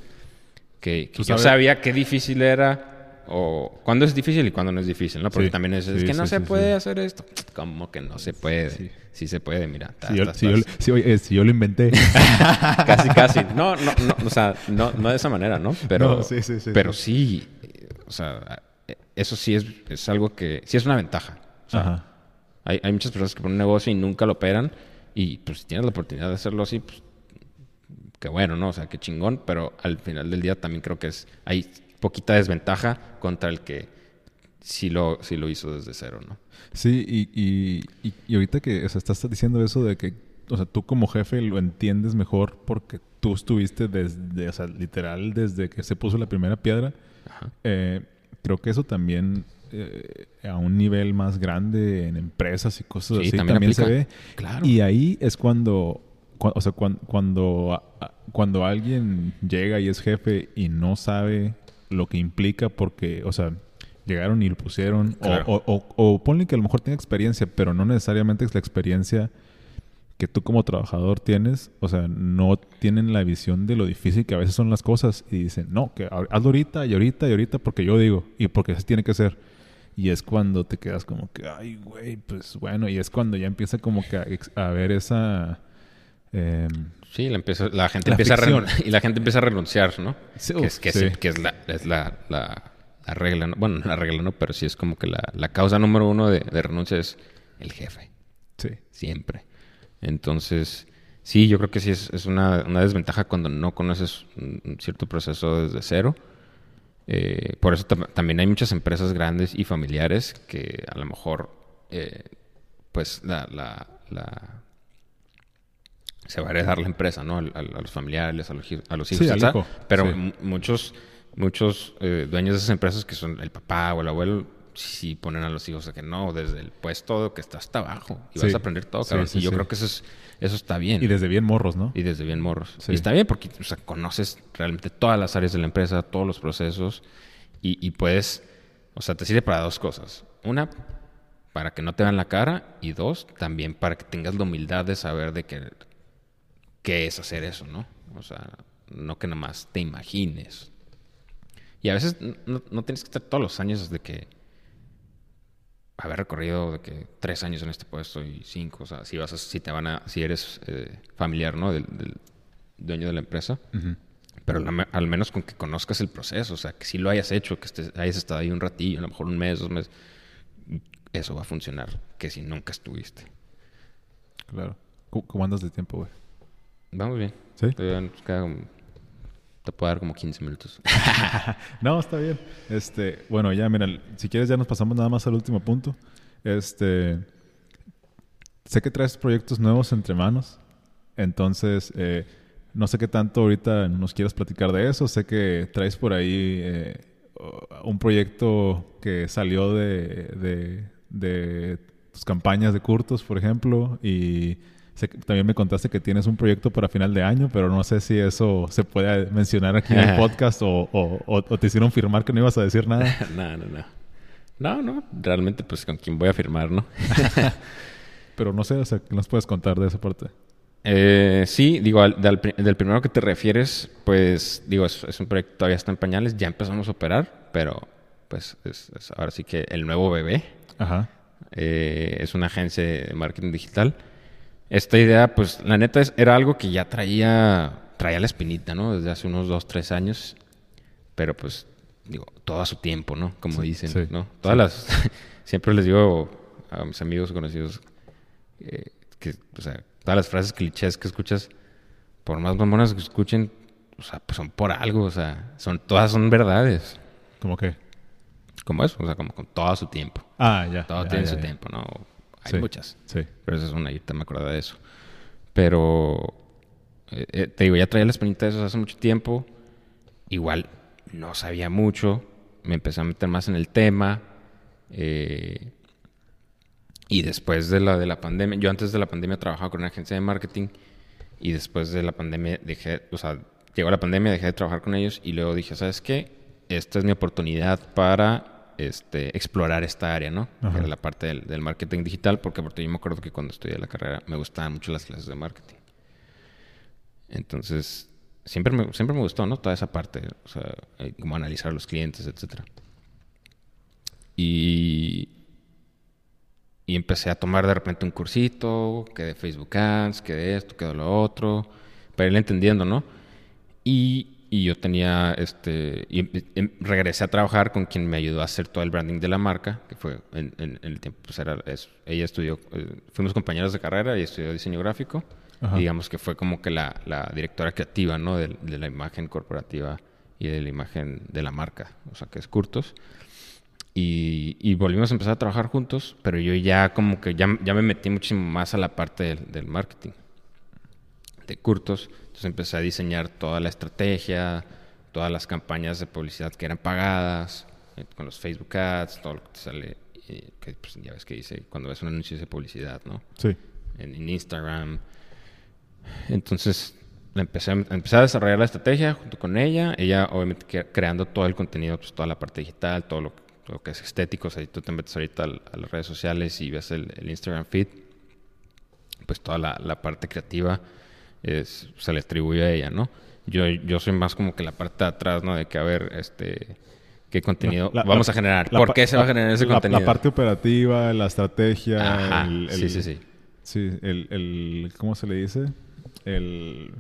que, yo sabía qué difícil era o cuándo es difícil y cuándo no es difícil, ¿no? Porque también es, que no se puede hacer esto. ¿Cómo que no se puede? Sí, se puede, mira. si, yo, lo inventé. casi, casi. No, no, no, o sea, no, no de esa manera, ¿no? Pero, sí, pero sí, o sea, eso sí es, es algo que, sí es una ventaja. O sea, Hay, hay muchas personas que ponen un negocio y nunca lo operan y pues si tienes la oportunidad de hacerlo así, pues que bueno, ¿no? O sea, qué chingón, pero al final del día también creo que es hay poquita desventaja contra el que sí lo, sí lo hizo desde cero, ¿no? Sí, y, y, y, ahorita que o sea, estás diciendo eso de que, o sea, tú como jefe lo entiendes mejor porque tú estuviste desde, o sea, literal, desde que se puso la primera piedra. Eh, creo que eso también eh, a un nivel más grande en empresas y cosas así también, se ve. Claro. Y ahí es cuando o sea, cuando, cuando, alguien llega y es jefe y no sabe lo que implica porque, o sea, llegaron y lo pusieron, o, o, o, ponle que a lo mejor tiene experiencia, pero no necesariamente es la experiencia que tú como trabajador tienes, o sea, no tienen la visión de lo difícil que a veces son las cosas y dicen, no, que hazlo ahorita y ahorita y ahorita porque yo digo y porque así tiene que ser. Y es cuando te quedas como que, ay, güey, pues bueno, y es cuando ya empieza como que a, a ver esa... em, Sí, la, empieza- la gente La empieza a ficción. y la gente empieza a renunciar, ¿no? Sí, que es, que sí. sí, que es la, es la, la- la regla, ¿no? Bueno, la regla no, pero sí es como que la, la causa número uno de, de renuncia es el jefe, sí, siempre. Entonces, sí, yo creo que sí es, es una, una desventaja cuando no conoces un, cierto proceso desde cero. Eh, por eso tam- también hay muchas empresas grandes y familiares que a lo mejor, eh, pues, la- se va a heredar la empresa, ¿no? Al- a los familiares, a los, a los hijos, Sí, al hijo, Pero sí. muchos, muchos eh, dueños de esas empresas que son el papá o el abuelo, sí ponen a los hijos a que no, desde el puesto que está hasta abajo y Sí. vas a aprender todo, Sí, cabrón. sí, y yo creo que eso es, eso está bien. y desde bien morros, ¿no? Y desde bien morros. Y está bien porque o sea, conoces realmente todas las áreas de la empresa, todos los procesos y, y puedes, o sea, te sirve para dos cosas. Una, para que no te vean la cara y dos, también para que tengas la humildad de saber de que, qué es hacer eso, ¿no? O sea, no que nada más te imagines. Y a veces no, no tienes que estar todos los años de que haber recorrido de que tres años en este puesto y cinco, o sea, si vas a- si te van a, si eres eh, familiar, ¿no? Del, del dueño de la empresa, pero la al menos con que conozcas el proceso, o sea, que si lo hayas hecho, que estés, hayas estado ahí un ratillo, a lo mejor un mes, dos meses, eso va a funcionar, que si nunca estuviste. Claro. ¿Cómo, cómo andas de tiempo, güey? Vamos bien. ¿Sí? Te puedo dar como 15 minutos. No, está bien. Este, bueno, ya, mira, si quieres ya nos pasamos nada más al último punto. Este, sé que traes proyectos nuevos entre manos, entonces eh, no sé qué tanto ahorita nos quieras platicar de eso. Sé que traes por ahí eh, un proyecto que salió de, de, de tus campañas de curtos, por ejemplo, y sé que también me contaste que tienes un proyecto para final de año, pero no sé si eso se puede mencionar aquí en el podcast o, o- o- o te hicieron firmar que no ibas a decir nada. no, no, no. No, no. Realmente, pues con quién voy a firmar, ¿no? Pero no sé, o sea, ¿qué nos puedes contar de esa parte? Eh, sí, digo, al- del, pri- del primero que te refieres, pues, digo, es, es un proyecto todavía está en pañales, ya empezamos a operar, pero, pues, es, es ahora sí que el nuevo bebé Ajá. eh, es una agencia de marketing digital. Esta idea, pues, la neta es, era algo que ya traía, traía la espinita, ¿no? Desde hace unos dos, tres años, pero, pues, digo, todo a su tiempo, ¿no? Como Sí, dicen, sí, ¿no? Todas las, siempre les digo a mis amigos conocidos eh, que, o sea, todas las frases clichés que escuchas, por más mamonas que escuchen, o sea, pues son por algo, o sea, son, todas son verdades. ¿Cómo qué? Como eso, o sea, como con todo a su tiempo. Ah, ya. Todo ya, tiene ya, su ya. tiempo, ¿no? Hay Sí, muchas. Sí. Pero esa es una, ahorita me acuerdo de eso. Pero, eh, eh, te digo, ya traía la espinita de eso hace mucho tiempo. Igual no sabía mucho. Me empecé a meter más en el tema. eh, y después de la, de la pandemia, yo antes de la pandemia trabajaba con una agencia de marketing. Y después de la pandemia dejé, o sea, llegó la pandemia, dejé de trabajar con ellos. Y luego dije, ¿sabes qué? Esta es mi oportunidad para este, explorar esta área, ¿no? Ajá. Que era la parte del, del marketing digital, porque, porque yo me acuerdo que cuando estudié la carrera me gustaban mucho las clases de marketing. Entonces, siempre me, siempre me gustó, ¿no? Toda esa parte, o sea, eh, como analizar a los clientes, etcétera. Y, y empecé a tomar de repente un cursito, que de Facebook Ads, que de esto, que de lo otro, para ir entendiendo, ¿no? Y, y yo tenía, este, y em- em- regresé a trabajar con quien me ayudó a hacer todo el branding de la marca, que fue en, en- en el tiempo, pues era, es- ella estudió, eh, fuimos compañeros de carrera y estudió diseño gráfico. Ajá. Y digamos que fue como que la, la directora creativa, ¿no? De, de la imagen corporativa y de la imagen de la marca, o sea, que es Curtos. Y, y volvimos a empezar a trabajar juntos, pero yo ya como que ya, ya me metí muchísimo más a la parte del, del marketing de Curtos. Entonces empecé a diseñar toda la estrategia, todas las campañas de publicidad que eran pagadas, eh, con los Facebook Ads, todo lo que te sale, eh, que pues, ya ves que dice cuando ves un anuncio de publicidad, ¿no? Sí. en, en Instagram. Entonces empecé, a- empecé a desarrollar la estrategia junto con ella. Ella, obviamente, creando todo el contenido, pues toda la parte digital, todo lo, que es estético. O sea, si tú te metes ahorita al- a, las redes sociales y ves el, el Instagram feed, pues toda la, la parte creativa es, se le atribuye a ella, ¿no? Yo, yo soy más como que la parte de atrás, ¿no? De que, a ver, este, ¿Qué contenido La- vamos la- a generar? la ¿Por qué se va a generar ese contenido? La parte operativa, la estrategia. Ajá, el- sí, sí, sí. Sí, el, el- ¿Cómo se le dice? El.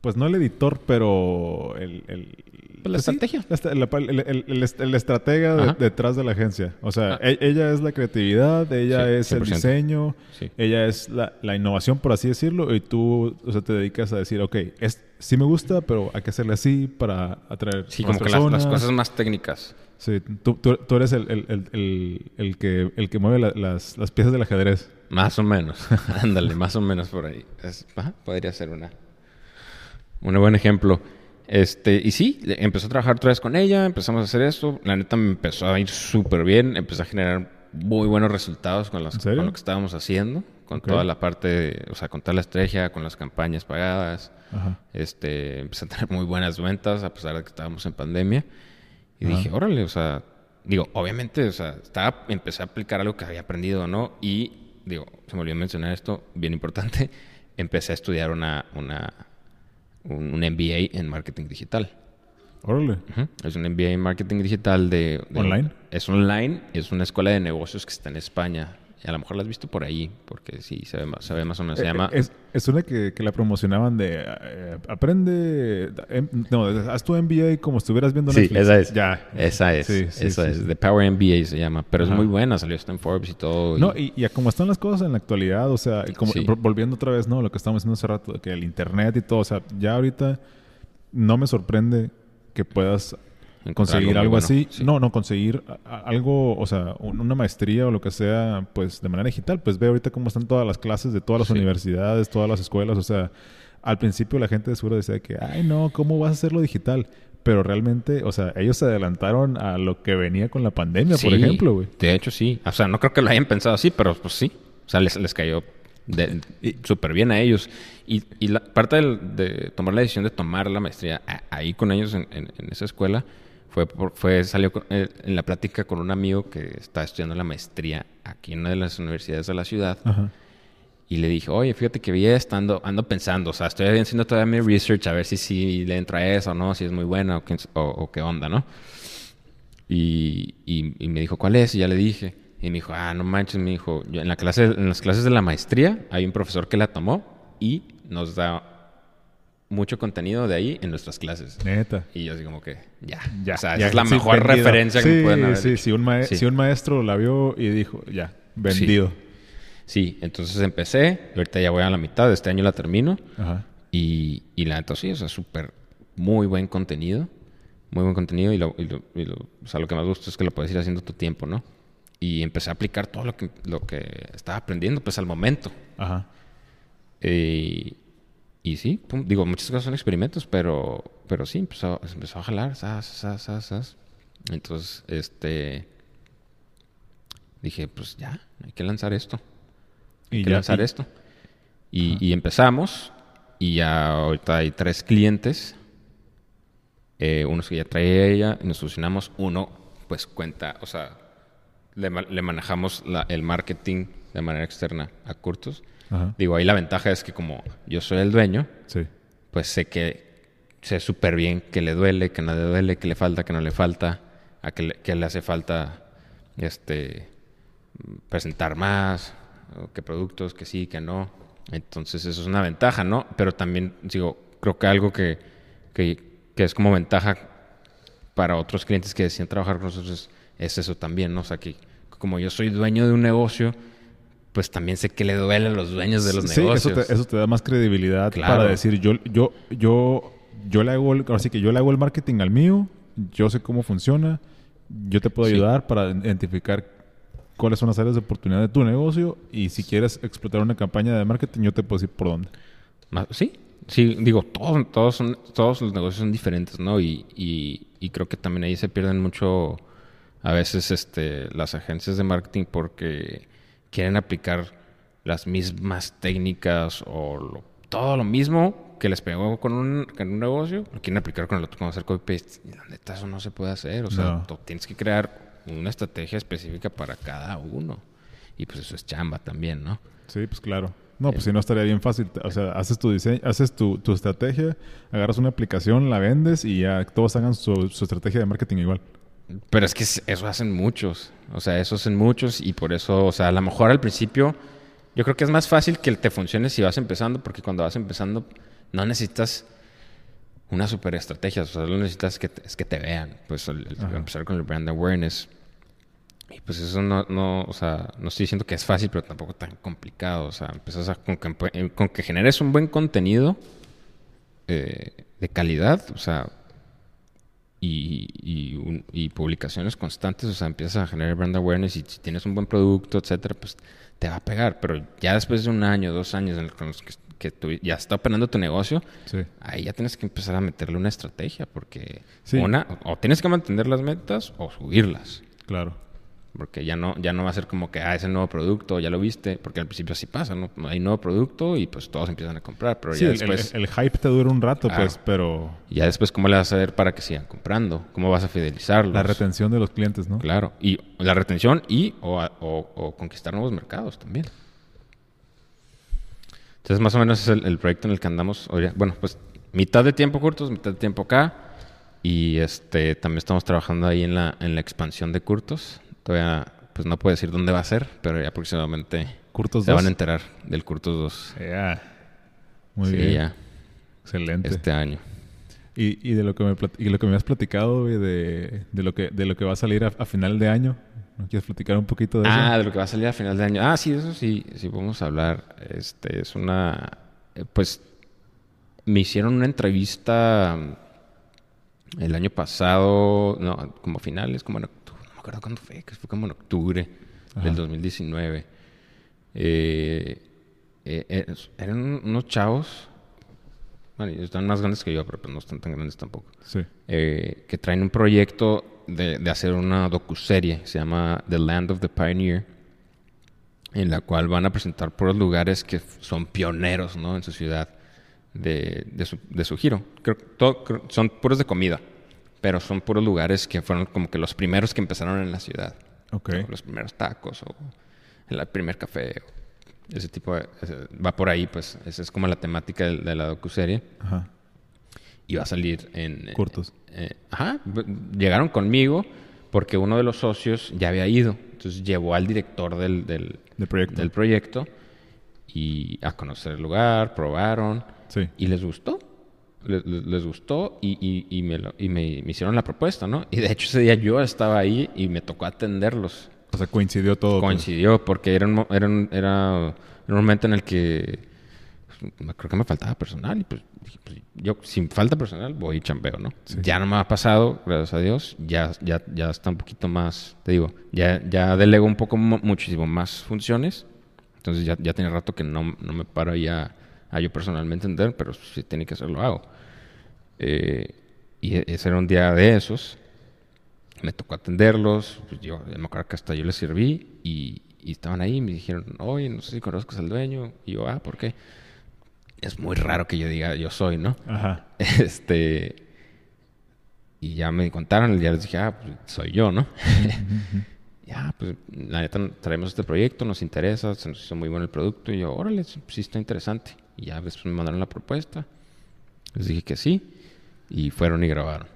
Pues no el editor, pero el. el Pues la sí, estrategia. la estra- la- el, estratega de- detrás de la agencia. O sea, Ah. e- ella es la creatividad, ella Sí, es el 100%. diseño, Sí. ella es la, la innovación, por así decirlo, y tú o sea, te dedicas a decir, ok, es, sí me gusta, pero hay que hacerle así para atraer Sí, más como que las, las cosas más técnicas. Sí, tú, tú- tú eres el, el- el- el- el que, el que mueve la- las, las piezas del ajedrez. Más o menos. Ándale, más o menos por ahí. Es- ajá, podría ser una. Un buen ejemplo. Este, y sí, empecé a trabajar otra vez con ella, empezamos a hacer esto. La neta me empezó a ir súper bien. Empecé a generar muy buenos resultados con, las, lo que estábamos haciendo. Con toda la parte, o sea, con toda la estrategia, con las campañas pagadas. Ajá. Este, empecé a tener muy buenas ventas a pesar de que estábamos en pandemia. Y Ajá. dije, órale, o sea, digo, obviamente, o sea, estaba, empecé a aplicar algo que había aprendido, ¿no? Y, digo, se me olvidó mencionar esto, bien importante, empecé a estudiar una, una, un, un MBA en marketing digital. Órale. Es un MBA en marketing digital de, de- ¿Online? Es online, es una escuela de negocios que está en España. Y a lo mejor la has visto por ahí, porque sí, se ve más, se ve más o menos. Se Eh, llama... Es, es una que, que la promocionaban de eh, aprende. em, no, haz tu MBA como estuvieras viendo Sí, Netflix. esa es. Ya. Esa es. Sí, sí, esa sí, es. sí. The Power MBA se llama. Pero Ajá. es muy buena. Salió hasta en Forbes y todo. No, y, y a como están las cosas en la actualidad, o sea, como, Sí. vol- volviendo otra vez, ¿no? Lo que estábamos diciendo hace rato, que el internet y todo, o sea, ya ahorita no me sorprende que puedas conseguir algo bueno. así. Sí. No, no, conseguir algo, o sea, un- una maestría o lo que sea, pues de manera digital. Pues ve ahorita cómo están todas las clases de todas las Sí. universidades, todas las escuelas. O sea, al principio la gente de seguro decía que, ay, no, ¿cómo vas a hacerlo digital? Pero realmente, o sea, ellos se adelantaron a lo que venía con la pandemia, por ejemplo, güey. De hecho, sí. O sea, no creo que lo hayan pensado así, pero pues sí. O sea, les, les cayó súper bien a ellos. Y, y la parte del- de tomar la decisión de tomar la maestría a- ahí con ellos en, en- en esa escuela fue, por- fue salió con- eh, en la plática con un amigo que está estudiando la maestría aquí en una de las universidades de la ciudad. Ajá. Y le dije, oye, fíjate que vi esto, ando, ando pensando, o sea, estoy haciendo todavía mi research a ver si, si le entra eso o no, si es muy buena o qué, o, o qué onda, ¿no? Y, y- y me dijo, ¿cuál es? Y ya le dije. Y me dijo, ah, no manches, me dijo, yo en, la clase, en las clases de la maestría hay un profesor que la tomó y nos da mucho contenido de ahí en nuestras clases. Neta. Y yo así como que, ya, Ya, o sea, ya, esa es la mejor vendido. referencia que me pueden haber Sí, hecho. si un, Sí. si un maestro la vio y dijo, ya, vendido. Sí, entonces empecé, y ahorita ya voy a la mitad, este año la termino. Ajá. Y, y la neta sí, o sea, súper, muy buen contenido. Muy buen contenido. Y, lo, y lo- y lo- o sea, lo que más gusta es que lo puedes ir haciendo tu tiempo, ¿no? Y empecé a aplicar todo lo que, lo que estaba aprendiendo, pues al momento. Ajá. Eh, y sí, pum, digo, muchas cosas son experimentos, pero, pero sí, empezó, empezó a jalar, sas, sas, sas. Entonces, este. Dije, pues ya, hay que lanzar esto. Hay Y que ya- lanzar y- esto. Y, y empezamos. Y ya ahorita hay tres clientes. Eh, unos que ya trae ella. Y nos fusionamos. Uno, pues cuenta, o sea, le, le manejamos la- el marketing de manera externa a Curtos. Ajá. Digo, ahí la ventaja es que como yo soy el dueño, Sí. pues sé que sé súper bien que le duele, que no le duele, que le falta, que no le falta, a que le, que le hace falta este presentar más, o qué productos, que sí, que no. Entonces eso es una ventaja, ¿no? Pero también, digo, creo que algo que, que, que es como ventaja para otros clientes que deciden trabajar con nosotros es, es eso también, ¿no? O sea, que como yo soy dueño de un negocio, pues también sé que le duele a los dueños de los sí, negocios. Eso te, eso te da más credibilidad Claro. para decir, yo, yo, yo, yo le hago el, ahora sí que yo le hago el marketing al mío, yo sé cómo funciona, yo te puedo Sí. ayudar para identificar cuáles son las áreas de oportunidad de tu negocio y si quieres explotar una campaña de marketing, yo te puedo decir por dónde. Sí, sí, digo, todos, todos, son, todos los negocios son diferentes, ¿no? Y, y, y creo que también ahí se pierden mucho a veces este, las agencias de marketing porque quieren aplicar las mismas técnicas o lo- todo lo mismo que les pegó con un, con un negocio, lo quieren aplicar con el otro, con hacer copy-paste. Y la neta, eso no se puede hacer. O sea, No. tú tienes que crear una estrategia específica para cada uno. Y pues eso es chamba también, ¿no? Sí, pues claro. No, pues si no estaría bien fácil. O sea, haces tu diseño, haces tu, tu estrategia, agarras una aplicación, la vendes y ya todos hagan su, su estrategia de marketing igual. Pero es que eso hacen muchos. O sea, eso hacen muchos y por eso, o sea, a lo mejor al principio yo creo que es más fácil que te funcione si vas empezando porque cuando vas empezando no necesitas una super estrategia, o sea, lo necesitas que te, es que te vean. Pues el, empezar con el brand awareness. Y pues eso no, no, o sea, no estoy diciendo que es fácil, pero tampoco tan complicado. O sea, empiezas a, con, que, con que generes un buen contenido eh, de calidad, o sea, y, y, publicaciones constantes, o sea, empiezas a generar brand awareness y si tienes un buen producto, etcétera, pues te va a pegar. Pero ya después de un año, dos años en los que, que tú ya está operando tu negocio, ahí ya tienes que empezar a meterle una estrategia, porque una, o tienes que mantener las metas o subirlas. Claro. Porque ya no, ya no va a ser como que, ah, ese nuevo producto, ya lo viste, porque al principio así pasa, ¿no? Hay nuevo producto y pues todos empiezan a comprar, pero ya después... El, hype te dura un rato, pues, pero... Ya después, ¿cómo le vas a hacer para que sigan comprando? ¿Cómo vas a fidelizarlos? La retención de los clientes, ¿no? Claro, y la retención y o, o, conquistar nuevos mercados también. Entonces, más o menos es el, proyecto en el que andamos. Bueno, pues mitad de tiempo curtos, mitad de tiempo acá. Y este también estamos trabajando ahí en la, en la expansión de curtos. Todavía pues no puedo decir dónde va a ser, pero ya aproximadamente se van a enterar del Curtos 2. Ya. Muy bien. Ya. Excelente. Este año. Y, y, de lo que me y lo que me has platicado, de, de, lo que de lo que va a salir a, final de año. ¿No quieres platicar un poquito de eso? Ah, de lo que va a salir a final de año. Ah, sí, eso sí, sí podemos hablar. Este es una eh, pues me hicieron una entrevista el año pasado, no, como finales, como en acuerdo cuándo fue, que fue como en octubre del 2019. Eh, eh, eh, eran unos chavos, bueno, están más grandes que yo, pero pues no están tan grandes tampoco. Sí. que traen un proyecto de, de hacer una docuserie, se llama The Land of the Pioneer, en la cual van a presentar por los lugares que son pioneros ¿no? en su ciudad de, de, su, de su, giro. Creo, todo, son puros de comida pero son puros lugares que fueron como que los primeros que empezaron en la ciudad. Okay. Los primeros tacos o el primer café. ese tipo de, va por ahí, pues. Esa es como la temática de, la docuserie. Ajá. Y va a salir en... Cortos. Eh, ajá. Llegaron conmigo porque uno de los socios ya había ido. Entonces llevó al director del, del, proyecto. del proyecto y a conocer el lugar, probaron. Sí. Y les gustó les, gustó y, y, me, y me, hicieron la propuesta, ¿no? Y de hecho ese día yo estaba ahí y me tocó atenderlos. O sea, coincidió todo. Pues. Coincidió, porque era un, era, era un momento en el que pues, creo que me faltaba personal y pues, pues, yo sin falta personal voy y chambeo, ¿no? Ya no me ha pasado, gracias a Dios, ya, ya, ya está un poquito más, te digo, ya, ya delego un poco muchísimo más funciones, entonces ya, ya tiene rato que no, no me paro ya a yo personalmente entender, pero si tiene que hacerlo, hago. Eh, y e-, ese era un día de esos. Me tocó atenderlos. Pues yo me acuerdo que hasta yo les serví y, estaban ahí y me dijeron, oye, no sé si conozcas al dueño. Y yo, ah, ¿por qué? Es muy raro que yo diga yo soy, ¿no? Ajá. Este. Y ya me contaron, y ya les dije, ah, pues soy yo, ¿no? ya, pues la neta traemos este proyecto, nos interesa, se nos hizo muy bueno el producto. Y yo, órale, sí está interesante. Y ya después me mandaron la propuesta. Les dije que sí. Y fueron y grabaron.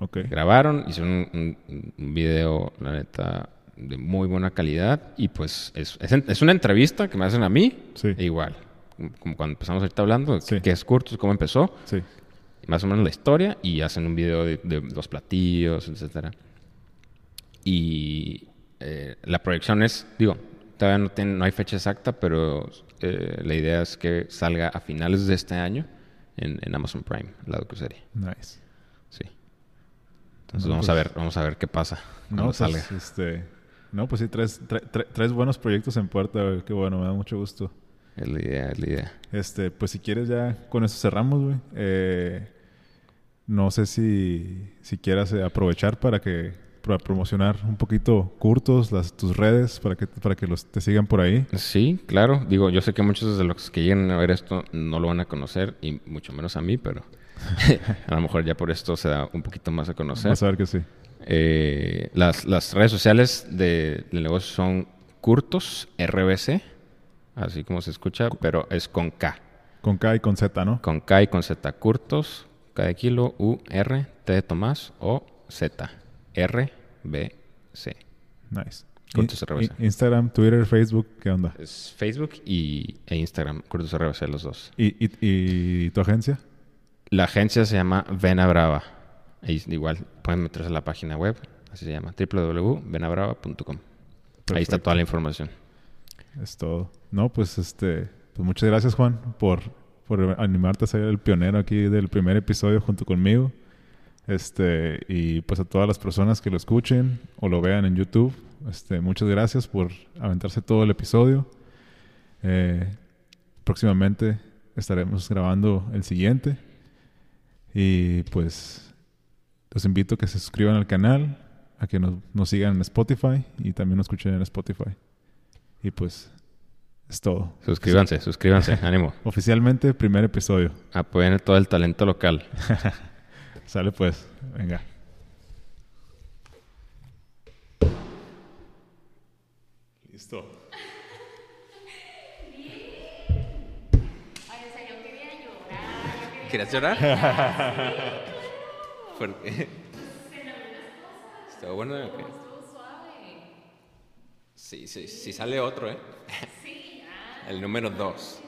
Okay. Grabaron, hicieron un, video, la neta, de muy buena calidad. Y pues es, es, una entrevista que me hacen a mí. Sí. E igual. Como cuando empezamos ahorita hablando, sí. qué es Curtus, cómo empezó. Sí. Más o menos la historia. Y hacen un video de, los platillos, etcétera. Y eh, la proyección es, digo, todavía no, tiene, no hay fecha exacta, pero eh, la idea es que salga a finales de este año en, Amazon Prime, la docuserie. Nice. Sí. Entonces vamos a pues ver, vamos a ver qué pasa cuando no, pues, salga. este, no, pues sí, tres, tres, buenos proyectos en puerta, Qué bueno, me da mucho gusto. Es la idea, es la idea. Este, pues si quieres ya con eso cerramos, güey. Eh, no sé si, si quieras eh, aprovechar para que para promocionar un poquito curtos las, tus redes para que, para que los, te sigan por ahí. Sí, claro. Digo, yo sé que muchos de los que lleguen a ver esto no lo van a conocer y mucho menos a mí, pero a lo mejor ya por esto se da un poquito más a conocer. Vas a ver que sí. Eh, las, las, redes sociales de, del negocio son Curtos RBC, así como se escucha, pero es con K. Con K y con Z, ¿no? Con K y con Z. Curtos, K de kilo, U, R, T de Tomás o Z. R, B, C. Nice. RBC. Instagram, Twitter, Facebook, ¿qué onda? Es Facebook y, e Instagram, Curtos RBC, los dos. ¿Y, y, y tu agencia? La agencia se llama Vena Brava. Ahí igual pueden meterse a la página web, así se llama, www.venabrava.com. Ahí está toda la información. Es todo. No, pues este, pues muchas gracias Juan por, por animarte a ser el pionero aquí del primer episodio junto conmigo. Este, y pues a todas las personas que lo escuchen o lo vean en YouTube, este, muchas gracias por aventarse todo el episodio. Eh, próximamente estaremos grabando el siguiente. Y pues los invito a que se suscriban al canal, a que nos, nos sigan en Spotify y también nos escuchen en Spotify. Y pues es todo. Suscríbanse, suscríbanse, ánimo. Oficialmente, primer episodio. Apoyen todo el talento local. Sale pues, venga. Listo. Ay, o sea, yo quería llorar. ¿Por qué? ¿Está bueno o qué? Estuvo suave. Sí, sí, sí sale otro, ¿eh? Sí, ya. El número dos.